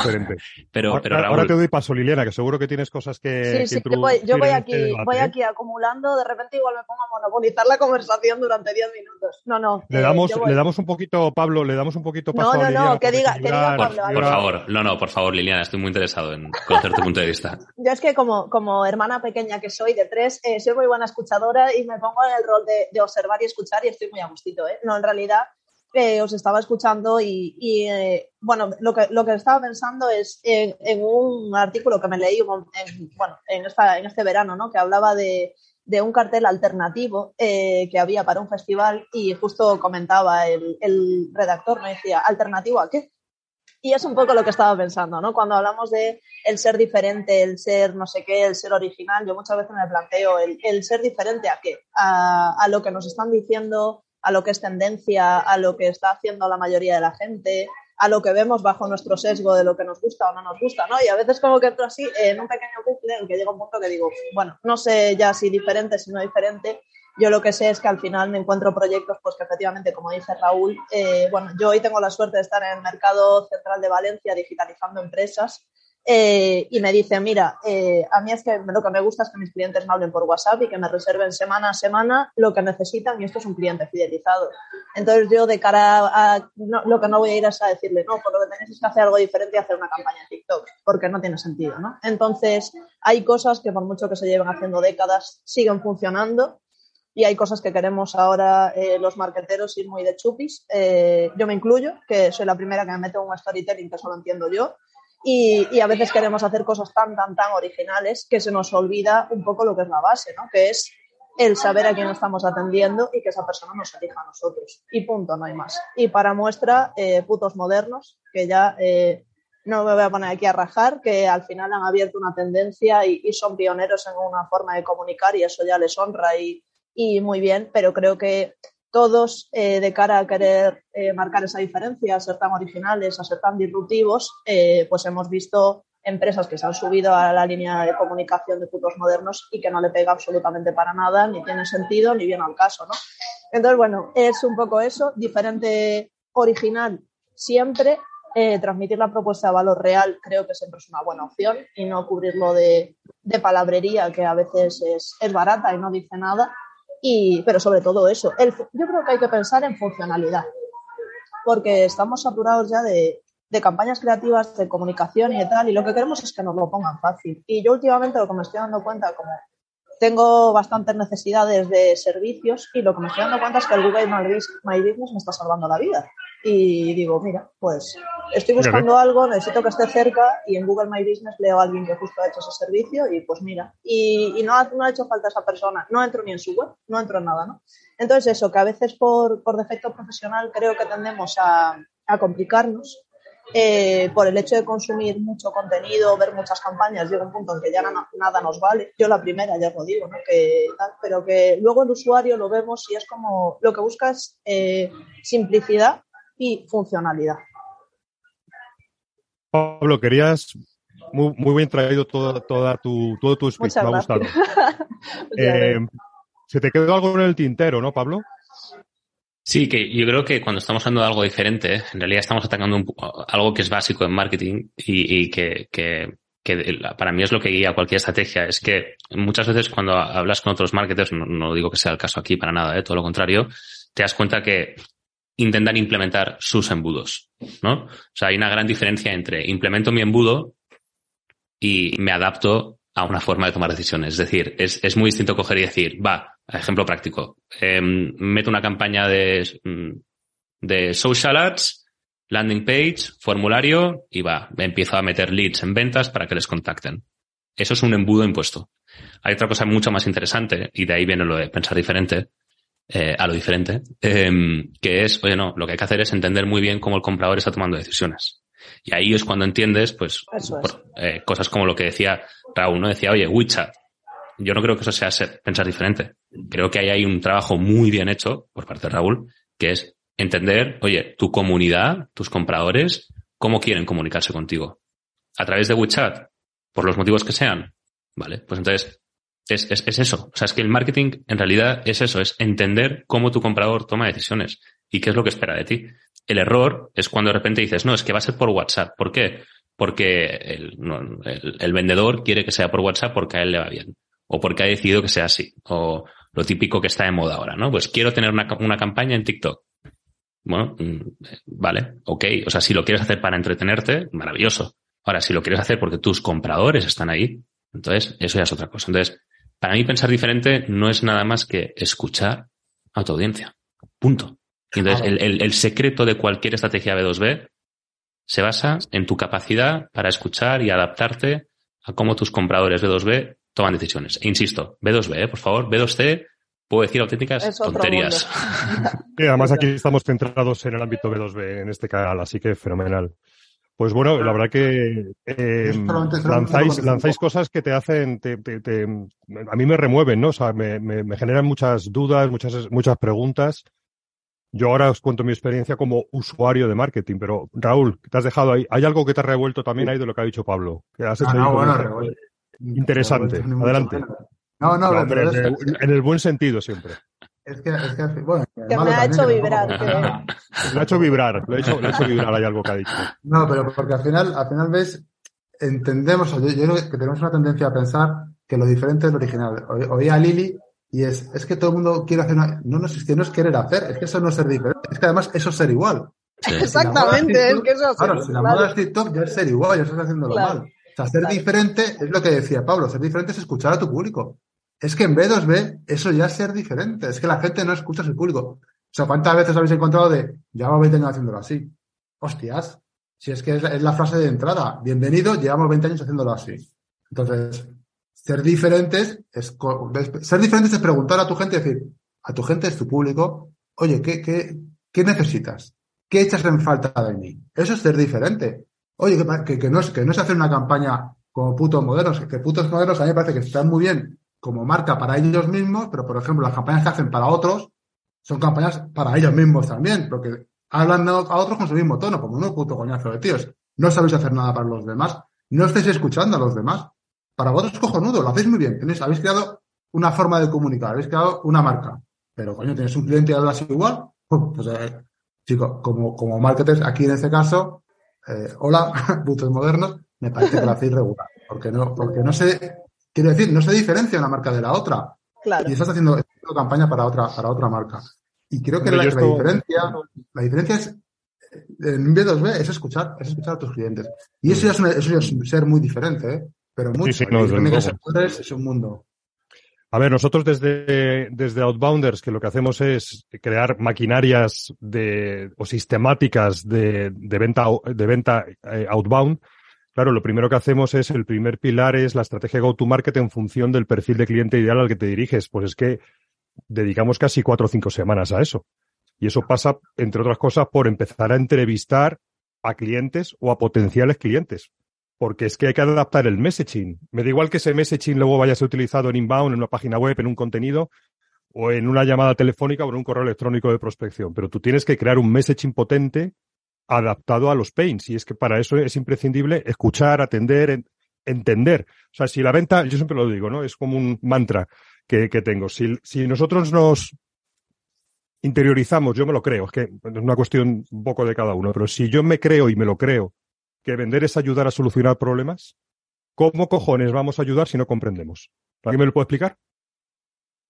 pero, pero, ahora, te doy paso, Liliana, que seguro que tienes cosas que. Sí, sí, yo voy, yo voy aquí, voy ¿eh? aquí acumulando, de repente igual me pongo a monopolizar la conversación durante 10 minutos. No, no. Le damos, le damos un poquito, Pablo, le damos un poquito paso no, a Liliana. No, no, que diga, que diga Pablo. Por, favor, no, no, por favor, Liliana, estoy muy interesado en conocer tu punto de vista. Yo es que como, como hermana pequeña que soy de tres, eh, soy muy buena escuchadora y me pongo en el rol de, de observar y escuchar y estoy muy a gustito, ¿eh? No, en realidad os estaba escuchando y, eh, bueno, lo que, lo que estaba pensando es en, un artículo que me leí en, bueno, en, esta, en este verano, ¿no? que hablaba de, de un cartel alternativo eh, que había para un festival y justo comentaba el, el, redactor, me decía, ¿alternativo a qué? Y es un poco lo que estaba pensando, ¿no? Cuando hablamos de el ser diferente, el ser no sé qué, el ser original, yo muchas veces me planteo el, el ser diferente a qué, a lo que nos están diciendo a lo que es tendencia, a lo que está haciendo la mayoría de la gente, a lo que vemos bajo nuestro sesgo de lo que nos gusta o no nos gusta, ¿no? Y a veces como que entro así en un pequeño bucle en que llega un punto que digo, bueno, no sé ya si diferente, si no diferente, yo lo que sé es que al final me encuentro proyectos, pues que efectivamente, como dice Raúl, eh, bueno, yo hoy tengo la suerte de estar en el mercado central de Valencia digitalizando empresas eh, y me dice, mira, eh, a mí es que lo que me gusta es que mis clientes me hablen por WhatsApp y que me reserven semana a semana lo que necesitan y esto es un cliente fidelizado. Entonces yo de cara a lo que no voy a ir es a decirle, no, por lo que tenéis es que hacer algo diferente y hacer una campaña en TikTok, porque no tiene sentido, ¿no? Entonces hay cosas que por mucho que se lleven haciendo décadas siguen funcionando y hay cosas que queremos ahora eh, los marqueteros ir muy de chupis. yo me incluyo, que soy la primera que me meto en un storytelling que solo entiendo yo y, a veces queremos hacer cosas tan, tan, tan originales que se nos olvida un poco lo que es la base, ¿no? Que es el saber a quién estamos atendiendo y que esa persona nos elija a nosotros. Y punto, no hay más. Y para muestra, eh, putos modernos, que ya eh, no me voy a poner aquí a rajar, que al final han abierto una tendencia y, son pioneros en una forma de comunicar y eso ya les honra y muy bien, pero creo que todos eh, de cara a querer eh, marcar esa diferencia, a ser tan originales, a ser tan disruptivos, eh, pues hemos visto empresas que se han subido a la línea de comunicación de putos modernos y que no le pega absolutamente para nada, ni tiene sentido, ni viene al caso, ¿no? Entonces, bueno, es un poco eso, diferente, original, siempre. transmitir la propuesta de valor real creo que siempre es una buena opción y no cubrirlo de, de palabrería que a veces es, es barata y no dice nada y, pero sobre todo eso, el, yo creo que hay que pensar en funcionalidad, porque estamos saturados ya de, de campañas creativas, de comunicación y tal, y lo que queremos es que nos lo pongan fácil. Y yo últimamente lo que me estoy dando cuenta, como tengo bastantes necesidades de servicios, y lo que me estoy dando cuenta es que el Google My Business me está salvando la vida y digo, mira, pues estoy buscando algo, necesito que esté cerca y en Google My Business leo a alguien que justo ha hecho ese servicio y pues mira, y, no, ha, no, ha, hecho falta esa persona, no entro ni en su web, no entro en nada, ¿no? Entonces eso, que a veces por, por defecto profesional creo que tendemos a, a complicarnos eh, por el hecho de consumir mucho contenido, ver muchas campañas, llega un punto en que ya nada nos vale. Yo la primera, ya lo digo, ¿no? que, pero que luego el usuario lo vemos y es como lo que busca es eh, simplicidad y funcionalidad. Pablo, querías muy, muy bien traído toda, toda tu, todo tu speech, me ha gustado. eh, se te quedó algo en el tintero, ¿no, Pablo? Sí, que yo creo que cuando estamos hablando de algo diferente, en realidad estamos atacando un, algo que es básico en marketing y, y que, que, que, para mí es lo que guía cualquier estrategia. Es que muchas veces cuando hablas con otros marketers, no, no digo que sea el caso aquí para nada, ¿eh? todo lo contrario, te das cuenta que intentan implementar sus embudos, ¿no? O sea, hay una gran diferencia entre implemento mi embudo y me adapto a una forma de tomar decisiones. Es decir, es, es muy distinto coger y decir, va, ejemplo práctico, eh, meto una campaña de, mm, de social ads, landing page, formulario y va, empiezo a meter leads en ventas para que les contacten. Eso es un embudo impuesto. Hay otra cosa mucho más interesante, y de ahí viene lo de pensar diferente, eh, a lo diferente, em, que es, oye, no, lo que hay que hacer es entender muy bien cómo el comprador está tomando decisiones. Y ahí es cuando entiendes, pues, eh, cosas como lo que decía Raúl, ¿no? Decía, oye, WeChat. Yo no creo que eso sea ser, pensar diferente. Creo que ahí hay un trabajo muy bien hecho por parte de Raúl, que es entender, oye, tu comunidad, tus compradores, cómo quieren comunicarse contigo. A través de WeChat, por los motivos que sean. Vale, pues entonces es, es, es, eso. O sea, es que el marketing en realidad es eso, es entender cómo tu comprador toma decisiones y qué es lo que espera de ti. El error es cuando de repente dices, no, es que va a ser por WhatsApp. ¿Por qué? Porque el, el, vendedor quiere que sea por WhatsApp porque a él le va bien. O porque ha decidido que sea así. O lo típico que está de moda ahora, ¿no? Pues quiero tener una, una campaña en TikTok. Bueno, mm, vale, ok. O sea, si lo quieres hacer para entretenerte, maravilloso. Ahora, si lo quieres hacer porque tus compradores están ahí, entonces eso ya es otra cosa. Entonces, para mí pensar diferente no es nada más que escuchar a tu audiencia. Punto. entonces, el, el, secreto de cualquier estrategia B2B se basa en tu capacidad para escuchar y adaptarte a cómo tus compradores B2B toman decisiones. E insisto, B2B, ¿eh? por favor, B2C, puedo decir auténticas tonterías. y además aquí estamos centrados en el ámbito B2B en este canal, así que fenomenal. Pues bueno, la verdad que eh, lanzáis, lanzáis cosas que te hacen, te, te, a mí me remueven, ¿no? O sea, me, me, generan muchas dudas, muchas, muchas preguntas. Yo ahora os cuento mi experiencia como usuario de marketing, pero Raúl, te has dejado ahí. ¿Hay algo que te ha revuelto también ahí de lo que ha dicho Pablo? Que has hecho ah, bueno, interesante. Adelante. No, no, pero, en, el, buen sentido siempre. Es que, es que, bueno, que me ha hecho vibrar. Que... Lo ha hecho vibrar, lo ha hecho, lo ha hecho vibrar, hay algo que ha dicho. No, pero porque al final, al final ves, entendemos, yo, yo creo que tenemos una tendencia a pensar que lo diferente es lo original. Oía a Lili y es, es que todo el mundo quiere hacer una, no, no, es que no es querer hacer, es que eso no es ser diferente, es que además eso es ser igual. Exactamente, es que eso es Claro, si la moda es TikTok ya es ser igual, ya estás haciendo lo mal. O sea, ser diferente es lo que decía Pablo, ser diferente es escuchar a tu público. Es que en B2B eso ya es ser diferente. Es que la gente no escucha su público. O sea, ¿cuántas veces habéis encontrado de llevamos 20 años haciéndolo así? Hostias. Si es que es la, frase de entrada. Bienvenido, llevamos 20 años haciéndolo así. Entonces, ser diferentes es, ser diferentes es preguntar a tu gente, decir, a tu gente es tu público, oye, ¿qué, qué, qué necesitas? ¿Qué echas en falta de mí? Eso es ser diferente. Oye, que, que, no, es, que no es hacer una campaña como putos modernos, que putos modernos a mí me parece que están muy bien como marca para ellos mismos, pero por ejemplo las campañas que hacen para otros son campañas para ellos mismos también, porque hablan a otros con su mismo tono, como un puto coñazo de tíos. No sabéis hacer nada para los demás, no estáis escuchando a los demás. Para vosotros cojonudo, lo hacéis muy bien. Tenéis, habéis creado una forma de comunicar, habéis creado una marca. Pero coño, tienes un cliente y hablas igual. Pues, eh, chicos, como, como marketers, aquí en este caso, eh, hola, putos modernos, me parece que lo hacéis regular. Porque no, porque no sé Quiero decir, no se diferencia una marca de la otra. Y estás haciendo, haciendo, campaña para otra, para otra marca. Y creo que la, diferencia, la diferencia es, en B2B es escuchar, es escuchar a tus clientes. Y eso ya es, eso es ser muy diferente, ¿eh? Pero mucho. Sí, es un mundo. A ver, nosotros desde, desde Outbounders, que lo que hacemos es crear maquinarias de, o sistemáticas de, de venta, de venta eh, outbound, Claro, lo primero que hacemos es, el primer pilar es la estrategia go-to-market en función del perfil de cliente ideal al que te diriges. Pues es que dedicamos casi cuatro o cinco semanas a eso. Y eso pasa, entre otras cosas, por empezar a entrevistar a clientes o a potenciales clientes. Porque es que hay que adaptar el messaging. Me da igual que ese messaging luego vaya a ser utilizado en inbound, en una página web, en un contenido, o en una llamada telefónica o en un correo electrónico de prospección. Pero tú tienes que crear un messaging potente adaptado a los pains. Y es que para eso es imprescindible escuchar, atender, entender. O sea, si la venta, yo siempre lo digo, ¿no? Es como un mantra que, que tengo. Si, si nosotros nos interiorizamos, yo me lo creo, es que es una cuestión un poco de cada uno, pero si yo me creo y me lo creo que vender es ayudar a solucionar problemas, ¿cómo cojones vamos a ayudar si no comprendemos? ¿Alguien me lo puede explicar?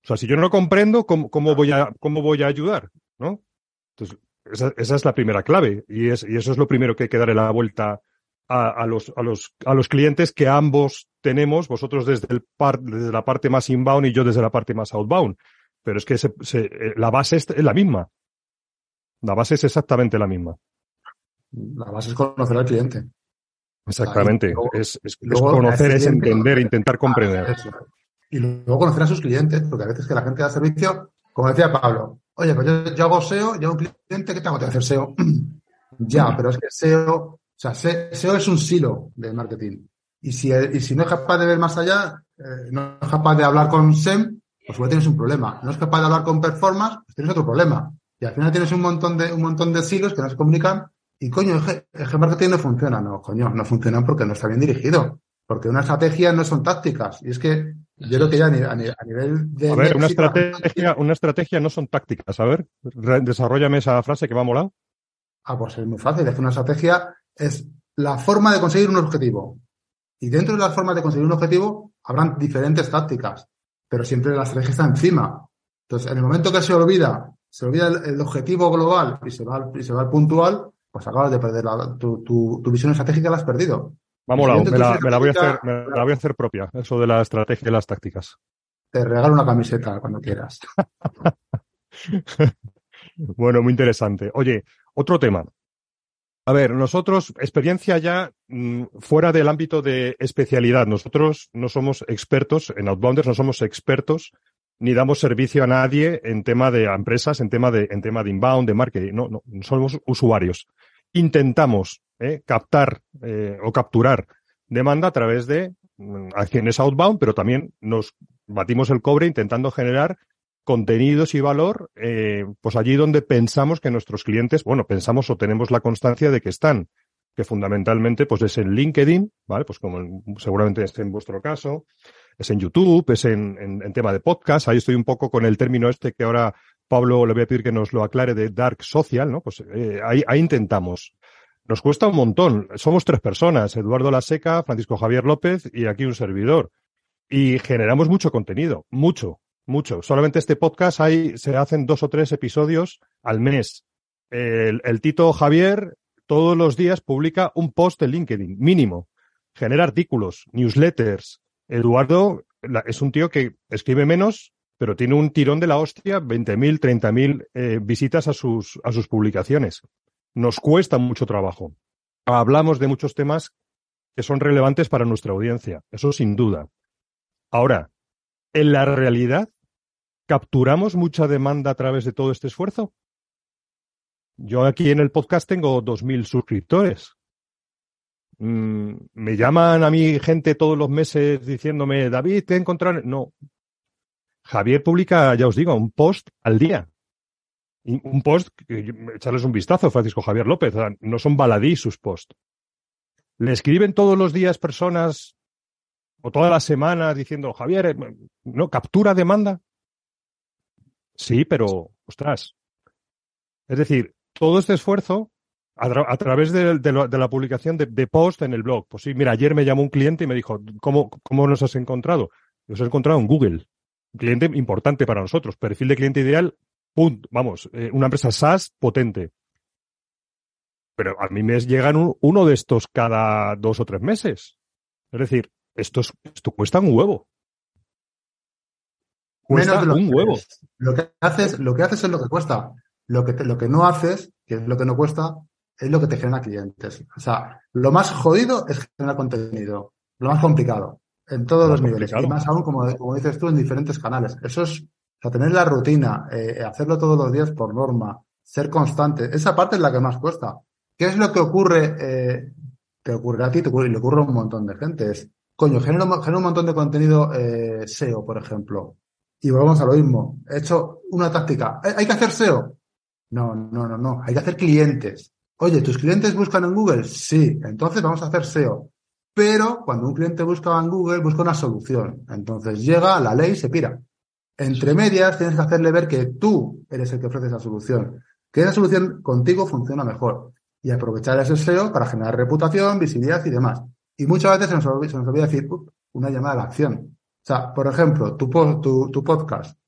O sea, si yo no lo comprendo, ¿cómo, cómo voy, a, cómo voy a ayudar? ¿No? Entonces, esa, es la primera clave y, es, y eso es lo primero que hay que darle la vuelta a, los, a, los, a los clientes que ambos tenemos, vosotros desde, el par, desde la parte más inbound y yo desde la parte más outbound. Pero es que se, eh, la base es, la misma. La base es exactamente la misma. La base es conocer al cliente. Exactamente. es, es, conocer, es entender, intentar comprender. Y luego conocer a sus clientes, porque a veces que la gente da servicio, como decía Pablo, Oye, pues yo, hago SEO, yo hago un cliente, ¿qué tengo que hacer SEO? ya, pero es que SEO, o sea, SEO es un silo de marketing. Y si, y si no es capaz de ver más allá, eh, no es capaz de hablar con SEM, pues igual tienes un problema. No es capaz de hablar con performance, pues tienes otro problema. Y al final tienes un montón de, un montón de silos que no se comunican y coño, el, marketing no funciona. No, coño, no funciona porque no está bien dirigido. Porque una estrategia no son tácticas. Y es que yo creo que ya a nivel, de. A ver, una estrategia, una estrategia no son tácticas. A ver, desarrollame esa frase que va a molar. Ah, pues es muy fácil. Es que una estrategia es la forma de conseguir un objetivo. Y dentro de la forma de conseguir un objetivo habrán diferentes tácticas, pero siempre la estrategia está encima. Entonces, en el momento que se olvida, se olvida el, objetivo global y se va, y se va al puntual, pues acabas de perder tu, tu, tu, visión estratégica, la has perdido. Vamos, me, la, me, la, voy a hacer, me la voy a hacer propia, eso de la estrategia y las tácticas. Te regalo una camiseta cuando quieras. bueno, muy interesante. Oye, otro tema. A ver, nosotros, experiencia ya mm, fuera del ámbito de especialidad. Nosotros no somos expertos en Outbounders, no somos expertos ni damos servicio a nadie en tema de empresas, en tema de, en tema de inbound, de marketing. No, no, somos usuarios. Intentamos eh, captar eh, o capturar demanda a través de mm, acciones outbound, pero también nos batimos el cobre intentando generar contenidos y valor, eh, pues allí donde pensamos que nuestros clientes, bueno, pensamos o tenemos la constancia de que están, que fundamentalmente pues es en LinkedIn, ¿vale? Pues como seguramente es en vuestro caso, es en YouTube, es en, tema de podcast, ahí estoy un poco con el término este que ahora Pablo le voy a pedir que nos lo aclare de dark social, ¿no? Pues eh, ahí, ahí intentamos. Nos cuesta un montón. Somos tres personas, Eduardo Laseca, Francisco Javier López y aquí un servidor. Y generamos mucho contenido, mucho. Mucho. Solamente este podcast hay, se hacen dos o tres episodios al mes. El, Tito Javier todos los días publica un post en LinkedIn, mínimo. Genera artículos, newsletters. Eduardo es un tío que escribe menos, pero tiene un tirón de la hostia, 20.000, 30.000 eh, visitas a sus, a sus publicaciones. Nos cuesta mucho trabajo. Hablamos de muchos temas que son relevantes para nuestra audiencia, eso sin duda. Ahora, en la realidad, ¿Capturamos mucha demanda a través de todo este esfuerzo? Yo aquí en el podcast tengo 2.000 suscriptores. Mm, me llaman a mí gente todos los meses diciéndome, David, te he encontrado. No. Javier publica, ya os digo, un post al día. Un post, echarles un vistazo, Francisco Javier López. No son baladí sus posts. Le escriben todos los días personas o todas las semanas diciendo, Javier, eh, no, captura demanda. Sí, pero, ostras. Es decir, todo este esfuerzo a, través de, la publicación de, post en el blog. Pues sí, mira, ayer me llamó un cliente y me dijo, ¿cómo, cómo nos has encontrado? Nos has encontrado en Google. Cliente importante para nosotros. Perfil de cliente ideal, punto. Vamos, eh, una empresa SaaS potente. Pero a mí me llegan uno de estos cada dos o tres meses. Es decir, esto, esto cuesta un huevo menos de lo un huevo. Lo que haces, lo que haces es lo que cuesta. Lo que, lo que no haces, que es lo que no cuesta, es lo que te genera clientes. O sea, lo más jodido es generar contenido. Lo más complicado. En todos los niveles. Y más aún, como, como, dices tú, en diferentes canales. Eso es, o sea, tener la rutina, eh, hacerlo todos los días por norma, ser constante. Esa parte es la que más cuesta. ¿Qué es lo que ocurre? Eh, te ocurre a ti, te ocurre, y le ocurre a un montón de gente. Es, coño, genero, genero un montón de contenido eh, SEO, por ejemplo. Y volvemos a lo mismo. He hecho una táctica. ¿Hay que hacer SEO? No, no, no, no. Hay que hacer clientes. Oye, ¿tus clientes buscan en Google? Sí. Entonces vamos a hacer SEO. Pero cuando un cliente busca en Google, busca una solución. Entonces llega la ley y se pira. Entre medias tienes que hacerle ver que tú eres el que ofrece esa solución. Que esa solución contigo funciona mejor. Y aprovechar ese SEO para generar reputación, visibilidad y demás. Y muchas veces se nos olvida, decir, una llamada a la acción. O sea, por ejemplo, tu, podcast.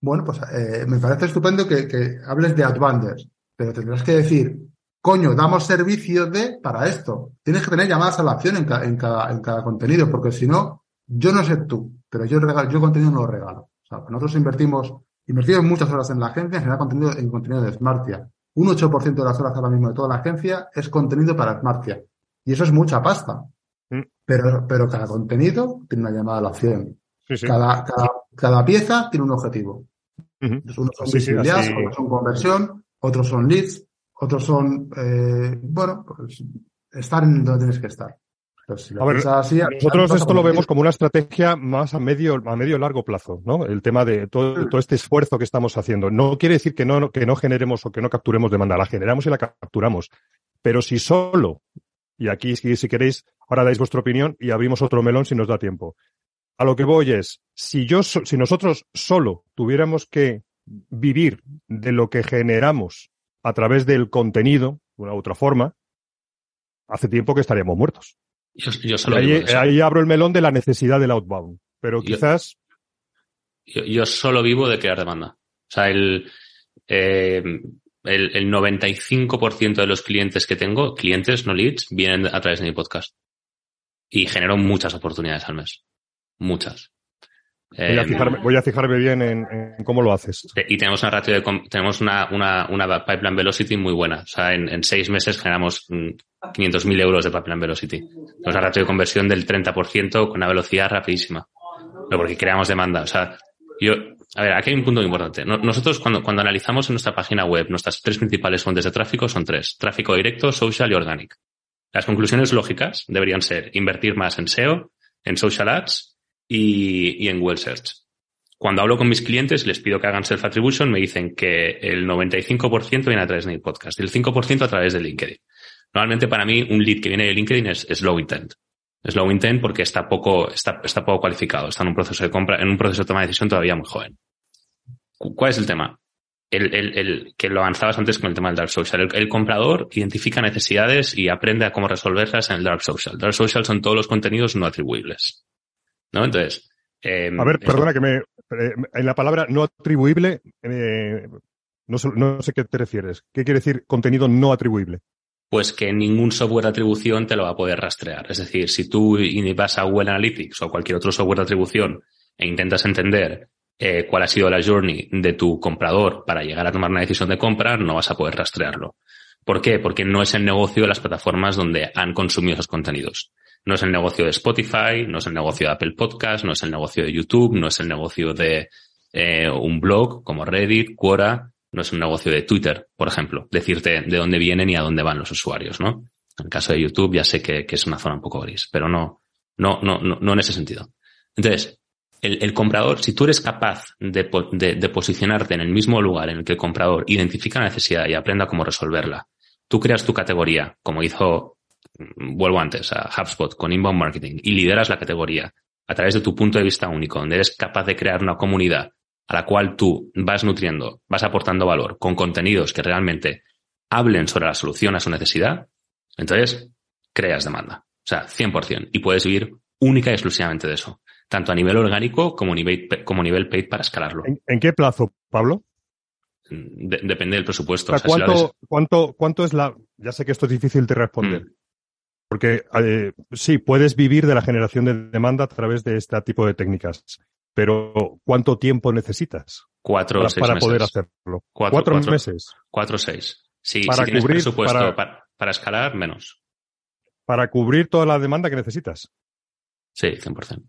Bueno, pues eh, me parece estupendo que, hables de Advanters, pero tendrás que decir, coño, damos servicio de para esto. Tienes que tener llamadas a la acción en, en, cada, en cada contenido, porque si no, yo no sé tú, pero yo regalo, yo contenido no lo regalo. O sea, nosotros invertimos, invertimos muchas horas en la agencia en generar contenido en contenido de Smartia. Un 8% de las horas ahora mismo de toda la agencia es contenido para Smartia. Y eso es mucha pasta. Mm. Pero, pero cada contenido tiene una llamada a la acción. Cada, cada, pieza tiene un objetivo. Unos son visibilidad, otros son conversión, otros son leads, otros son, eh, bueno, pues estar en donde tienes que estar. a ver, nosotros esto lo vemos como una estrategia más a medio, a medio largo plazo, ¿no? El tema de todo, todo, este esfuerzo que estamos haciendo. No quiere decir que no, que no generemos o que no capturemos demanda, la generamos y la capturamos. Pero si solo, y aquí si, si queréis, ahora dais vuestra opinión y abrimos otro melón si nos da tiempo. A lo que voy es, si yo, si nosotros solo tuviéramos que vivir de lo que generamos a través del contenido, una u otra forma, hace tiempo que estaríamos muertos. Yo, yo solo ahí, de abro el melón de la necesidad del outbound. Pero quizás, Yo, yo solo vivo de crear demanda. O sea, el, eh, el, el 95% de los clientes que tengo, clientes, no leads, vienen a través de mi podcast. Y genero muchas oportunidades al mes. Muchas. Voy a Eh, fijarme, voy a fijarme bien en, en cómo lo haces. y tenemos una ratio de, tenemos una, una, una pipeline velocity muy buena. O sea, en, en seis meses generamos mm, 500.000 euros de pipeline velocity. Tenemos una ratio de conversión del 30% con una velocidad rapidísima. Pero porque creamos demanda. O sea, yo, a ver, aquí hay un punto muy importante. No- Nosotros cuando, cuando analizamos en nuestra página web, nuestras tres principales fuentes de tráfico son tres. Tráfico directo, social y organic. Las conclusiones lógicas deberían ser invertir más en SEO, en social ads y, y en well search. Cuando hablo con mis clientes les pido que hagan self-attribution, me dicen que el 95% viene a través de mi podcast y el 5% a través de LinkedIn. Normalmente para mí un lead que viene de LinkedIn es, es low intent. Es low intent porque está poco, está, está poco cualificado, está en un proceso de compra, en un proceso de toma de decisión todavía muy joven. Cu- ¿Cuál es el tema? El, el, el que lo avanzabas antes con el tema del Dark Social. El comprador identifica necesidades y aprende a cómo resolverlas en el Dark Social. Dark Social son todos los contenidos no atribuibles. ¿No? Entonces. eh, A ver, esto- perdona que me, eh, en la palabra no atribuible, eh, no, sé, no sé qué te refieres. ¿Qué quiere decir contenido no atribuible? pues que ningún software de atribución te lo va a poder rastrear. Es decir, si tú vas a Google Analytics o cualquier otro software de atribución e intentas entender eh, cuál ha sido la journey de tu comprador para llegar a tomar una decisión de compra, no vas a poder rastrearlo. ¿Por qué? Porque no es el negocio de las plataformas donde han consumido esos contenidos. No es el negocio de Spotify, no es el negocio de Apple Podcast, no es el negocio de YouTube, no es el negocio de eh, un blog como Reddit, Quora, no es un negocio de Twitter, por ejemplo, decirte de dónde vienen y a dónde van los usuarios, ¿no? En el caso de YouTube ya sé que, es una zona un poco gris, pero no, no, no, no, no en ese sentido. Entonces, el, comprador, si tú eres capaz de, de- posicionarte en el mismo lugar en el que el comprador identifica la necesidad y aprenda cómo resolverla, tú creas tu categoría, como hizo, vuelvo antes, a HubSpot con Inbound Marketing, y lideras la categoría a través de tu punto de vista único, donde eres capaz de crear una comunidad a la cual tú vas nutriendo, vas aportando valor con contenidos que realmente hablen sobre la solución a su necesidad, entonces creas demanda. O sea, 100%. Y puedes vivir única y exclusivamente de eso. Tanto a nivel orgánico como nivel, como nivel paid para escalarlo. ¿En, en qué plazo, Pablo? De- depende del presupuesto. O sea, O sea, si lo ¿cuánto, haces- cuánto, ¿Cuánto es la...? Ya sé que esto es difícil de responder. Mm. Porque eh, sí, puedes vivir de la generación de demanda a través de este tipo de técnicas. Pero ¿cuánto tiempo necesitas cuatro o para, seis para meses. poder hacerlo? Cuatro, Cuatro, cuatro. meses. Cuatro o seis. Si, Para si tienes cubrir- presupuesto para- para... para escalar, menos. Para cubrir toda la demanda que necesitas. Sí, 100%.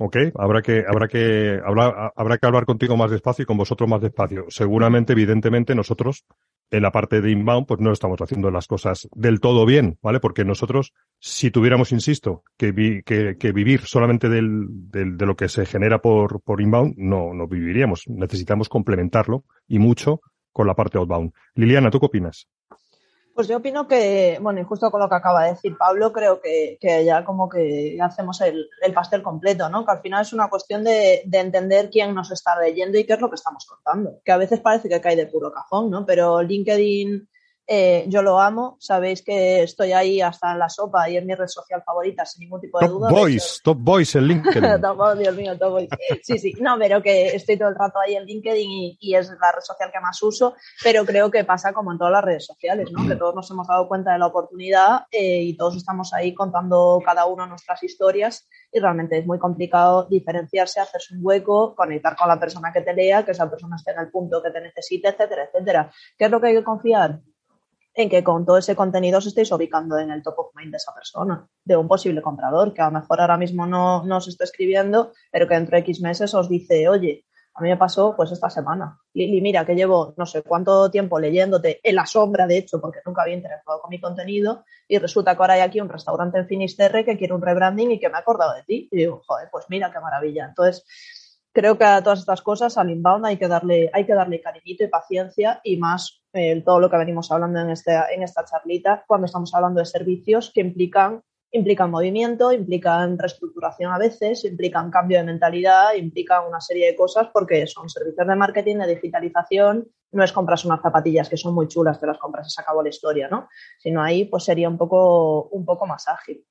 Ok, habrá que, habrá que, habrá, habrá que hablar contigo más despacio y con vosotros más despacio. Seguramente, evidentemente, nosotros en la parte de inbound, pues no estamos haciendo las cosas del todo bien, ¿vale? Porque nosotros, si tuviéramos, insisto, que, vi- que, vivir solamente del, del- de lo que se genera por, por inbound, no, no viviríamos. Necesitamos complementarlo y mucho con la parte outbound. Liliana, ¿tú qué opinas? Pues yo opino que, bueno, y justo con lo que acaba de decir Pablo, creo que, que ya como que hacemos el, el pastel completo, ¿no? Que al final es una cuestión de, de entender quién nos está leyendo y qué es lo que estamos contando. Que a veces parece que cae de puro cajón, ¿no? Pero LinkedIn, eh, yo lo amo, sabéis que estoy ahí hasta en la sopa y es mi red social favorita, sin ningún tipo de Top duda. De Voice, Top Voice en LinkedIn. Top Dios mío, Top Boy. Sí, sí, no, pero que estoy todo el rato ahí en LinkedIn y, y es la red social que más uso, pero creo que pasa como en todas las redes sociales, ¿no? Que todos nos hemos dado cuenta de la oportunidad eh, y todos estamos ahí contando cada uno nuestras historias y realmente es muy complicado diferenciarse, hacerse un hueco, conectar con la persona que te lea, que esa persona esté en el punto que te necesite, etcétera, etcétera. ¿Qué es lo que hay que confiar? En que con todo ese contenido os estéis ubicando en el top of mind de esa persona, de un posible comprador, que a lo mejor ahora mismo no, no os está escribiendo, pero que dentro de X meses os dice, oye, a mí me pasó pues esta semana. Lili, mira, que llevo no sé cuánto tiempo leyéndote en la sombra, de hecho, porque nunca había interactuado con mi contenido, y resulta que ahora hay aquí un restaurante en Finisterre que quiere un rebranding y que me ha acordado de ti. Y digo, joder, pues mira qué maravilla. Entonces, creo que a todas estas cosas, al inbound, hay que darle, hay que darle cariñito y paciencia y más eh, todo lo que venimos hablando en, este, en esta charlita, cuando estamos hablando de servicios que implican implican movimiento, implican reestructuración a veces, implican cambio de mentalidad, implican una serie de cosas porque son servicios de marketing, de digitalización, no es compras unas zapatillas que son muy chulas, te las compras y se acabó la historia, ¿no? Sino ahí pues sería un poco, un poco más ágil.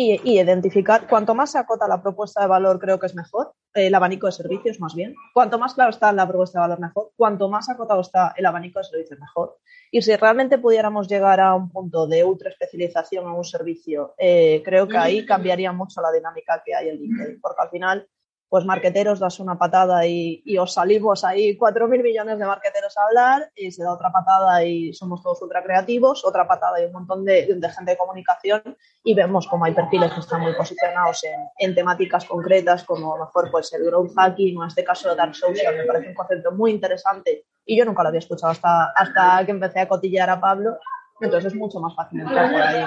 Y, y, identificar, cuanto más se acota la propuesta de valor, creo que es mejor, el abanico de servicios más bien. Cuanto más claro está la propuesta de valor, mejor. Cuanto más acotado está el abanico de servicios, mejor. Y si realmente pudiéramos llegar a un punto de ultra especialización en un servicio, eh, creo que ahí cambiaría mucho la dinámica que hay en LinkedIn, porque al final pues marqueteros das una patada y, os salimos ahí cuatro mil millones de marqueteros a hablar y se da otra patada y somos todos ultra creativos, otra patada y un montón de, gente de comunicación y vemos como hay perfiles que están muy posicionados en, en, temáticas concretas como a lo mejor pues el growth hacking o en este caso dark social me parece un concepto muy interesante y yo nunca lo había escuchado hasta, hasta que empecé a cotillar a Pablo entonces es mucho más fácil entrar por ahí.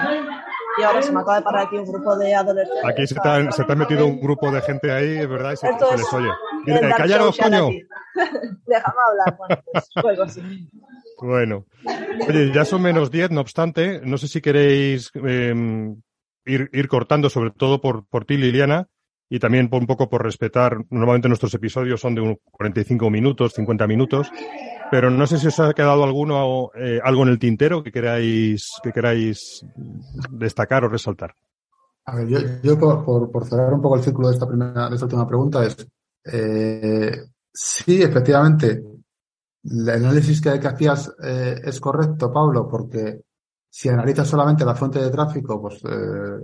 Y ahora se me acaba de parar aquí un grupo de adolescentes. Aquí se te, ha, se te metido un grupo de gente ahí, ¿verdad? Y se, se les oye. Dice, cállaros, coño. Déjame hablar. Bueno, pues juego así. Bueno, oye, ya son menos 10, no obstante, no sé si queréis eh, ir, ir cortando, sobre todo por, por ti, Liliana, y también un poco por respetar, normalmente nuestros episodios son de 45 minutos, 50 minutos, pero no sé si os ha quedado alguno, eh, algo en el tintero que queráis, que queráis destacar o resaltar. A ver, yo, yo por, por, cerrar un poco el círculo de esta primera, de esta última pregunta es, eh, sí, efectivamente, el análisis que, que hacías eh, es correcto, Pablo, porque si analizas solamente la fuente de tráfico, pues, eh,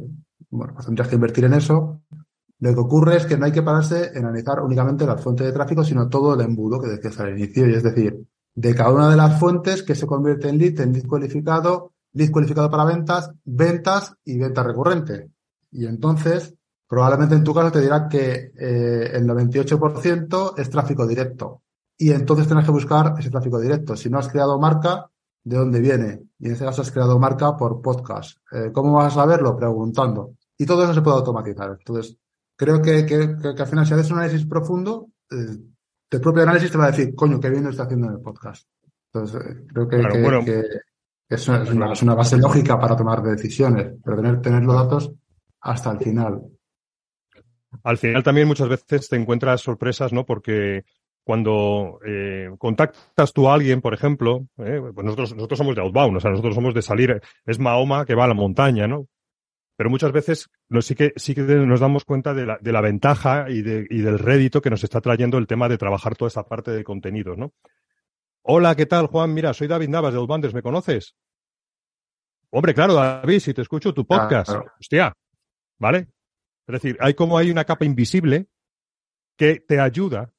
bueno, pues tendrías que invertir en eso. Lo que ocurre es que no hay que pararse en analizar únicamente la fuente de tráfico, sino todo el embudo que decías al inicio, y es decir, de cada una de las fuentes que se convierte en lead, en lead cualificado, lead cualificado para ventas, ventas y venta recurrente. Y entonces, probablemente en tu caso te dirá que eh, el 98% es tráfico directo. Y entonces tienes que buscar ese tráfico directo. Si no has creado marca, ¿de dónde viene? Y en este caso has creado marca por podcast. Eh, ¿Cómo vas a saberlo? Preguntando. Y todo eso se puede automatizar. Entonces, creo que, que, al final si haces un análisis profundo, eh, el propio análisis te va a decir, coño, qué bien lo está haciendo en el podcast. Entonces, eh, creo que, claro, que, bueno, que es, una, es, una, es, una, base lógica para tomar decisiones, pero tener, tener los datos hasta el final. Al final también muchas veces te encuentras sorpresas, ¿no? Porque cuando eh, contactas tú a alguien, por ejemplo, eh, pues nosotros, nosotros somos de outbound, o sea, nosotros somos de salir, es Mahoma que va a la montaña, ¿no? Pero muchas veces sí, que, sí que nos damos cuenta de la, de la ventaja y, de, y, del rédito que nos está trayendo el tema de trabajar toda esta parte de contenidos, ¿no? Hola, ¿qué tal, Juan? Mira, soy David Navas de Outbanders, ¿me conoces? Hombre, claro, David, si te escucho tu podcast, claro. hostia, ¿vale? Es decir, hay como hay una capa invisible que te ayuda,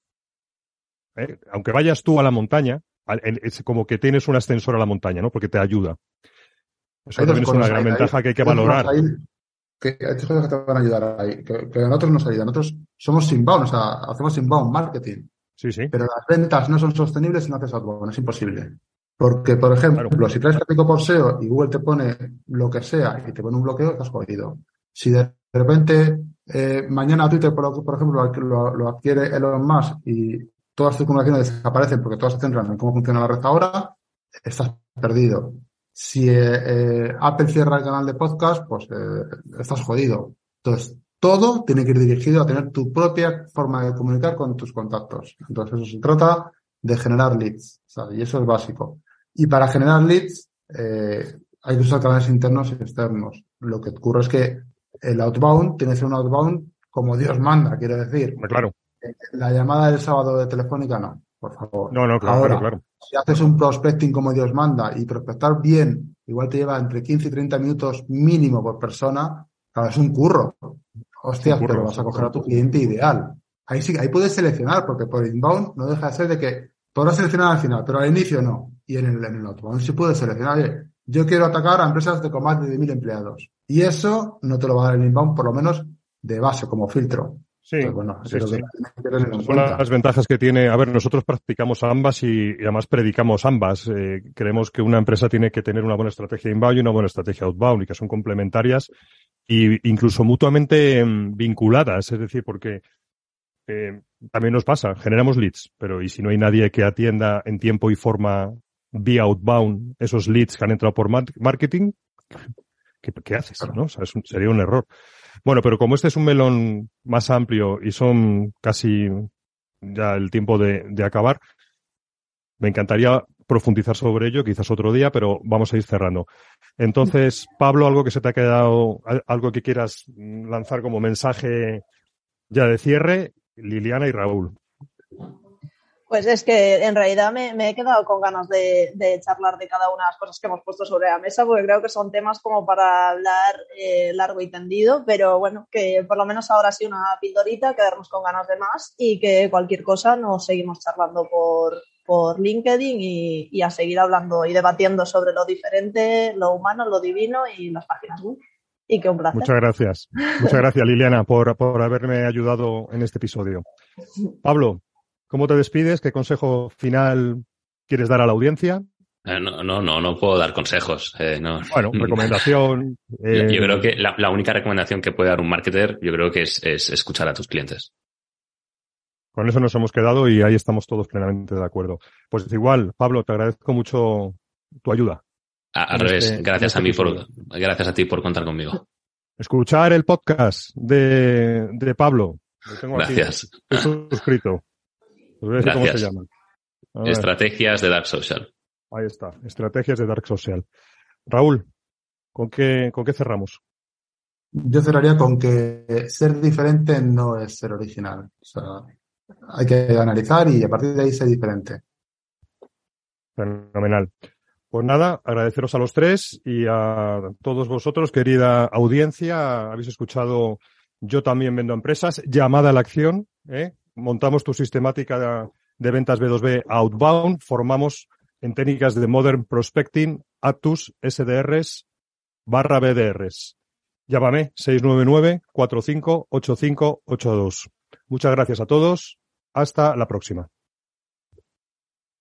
¿eh? aunque vayas tú a la montaña, es como que tienes un ascensor a la montaña, ¿no? Porque te ayuda. Eso también es una gran ventaja que hay que valorar. Que hay cosas que te van a ayudar ahí, que, que a nosotros nos ayudan. Nosotros somos inbound, o sea, hacemos inbound marketing. Sí, sí. Pero las ventas no son sostenibles si no haces outbound, es imposible. Porque, por ejemplo, claro. si traes tráfico por SEO y Google te pone lo que sea y te pone un bloqueo, estás jodido. Si de repente eh, mañana Twitter, por, por ejemplo, lo, lo, adquiere Elon Musk y todas las circunstancias desaparecen porque todas se centran en cómo funciona la red ahora, estás perdido. Si eh, Apple cierra el canal de podcast, pues eh, estás jodido. Entonces, todo tiene que ir dirigido a tener tu propia forma de comunicar con tus contactos. Entonces, eso se trata de generar leads. ¿sabes? Y eso es básico. Y para generar leads, eh, hay que usar canales internos y externos. Lo que ocurre es que el outbound tiene que ser un outbound como Dios manda, quiero decir. Claro. La llamada del sábado de Telefónica no por favor. No, no, claro, Ahora, claro. Si haces un prospecting como Dios manda y prospectar bien, igual te lleva entre 15 y 30 minutos mínimo por persona, claro, es un curro. Hostias, pero vas a coger a tu cliente ideal. Ahí sí, ahí puedes seleccionar, porque por inbound no deja de ser de que podrás seleccionar al final, pero al inicio no. Y en el, en el outbound sí puedes seleccionar, oye, yo quiero atacar a empresas de con más de 10.000 empleados. Y eso no te lo va a dar el inbound, por lo menos de base, como filtro. Sí, pues bueno, sí, sí. son las ventajas que tiene. A ver, nosotros practicamos ambas y, y además predicamos ambas. Eh, creemos que una empresa tiene que tener una buena estrategia inbound y una buena estrategia outbound y que son complementarias e incluso mutuamente eh, vinculadas. Es decir, porque eh, también nos pasa, generamos leads, pero ¿y si no hay nadie que atienda en tiempo y forma vía outbound esos leads que han entrado por marketing? ¿qué, haces? ¿no? O sea, sería un error. Bueno, pero como este es un melón más amplio y son casi ya el tiempo de, de acabar, me encantaría profundizar sobre ello, quizás otro día, pero vamos a ir cerrando. Entonces, Pablo, algo que se te ha quedado, algo que quieras lanzar como mensaje ya de cierre, Liliana y Raúl. Pues es que en realidad me, he quedado con ganas de, charlar de cada una de las cosas que hemos puesto sobre la mesa, porque creo que son temas como para hablar eh, largo y tendido, pero bueno, que por lo menos ahora sí una pildorita, quedarnos con ganas de más y que cualquier cosa nos seguimos charlando por, por LinkedIn y, a seguir hablando y debatiendo sobre lo diferente, lo humano, lo divino y las páginas web. Y que un placer. Muchas gracias. Muchas gracias, Liliana, por, por haberme ayudado en este episodio. Pablo, ¿Cómo te despides? ¿Qué consejo final quieres dar a la audiencia? Eh, no, no, no, no puedo dar consejos. Eh, no. Bueno, recomendación. yo, eh, creo que la, única recomendación que puede dar un marketer, yo creo que es, escuchar a tus clientes. Con eso nos hemos quedado y ahí estamos todos plenamente de acuerdo. Pues igual, Pablo, te agradezco mucho tu ayuda. al revés, este- gracias a mí este por, gracias a ti por contar conmigo. Escuchar el podcast de, de Pablo. gracias. estoy suscrito. Pues cómo se llaman. Estrategias de Dark Social. Ahí está, estrategias de Dark Social. Raúl, ¿con qué, con qué cerramos? Yo cerraría con que ser diferente no es ser original. O sea, hay que analizar y a partir de ahí ser diferente. Fenomenal. Pues nada, agradeceros a los tres y a todos vosotros, querida audiencia. Habéis escuchado Yo también vendo empresas, llamada a la acción, ¿eh? Montamos tu sistemática de, ventas B2B outbound, formamos en técnicas de Modern Prospecting, Actus, SDRs, barra BDRs. Llámame 699-458582. Muchas gracias a todos. Hasta la próxima.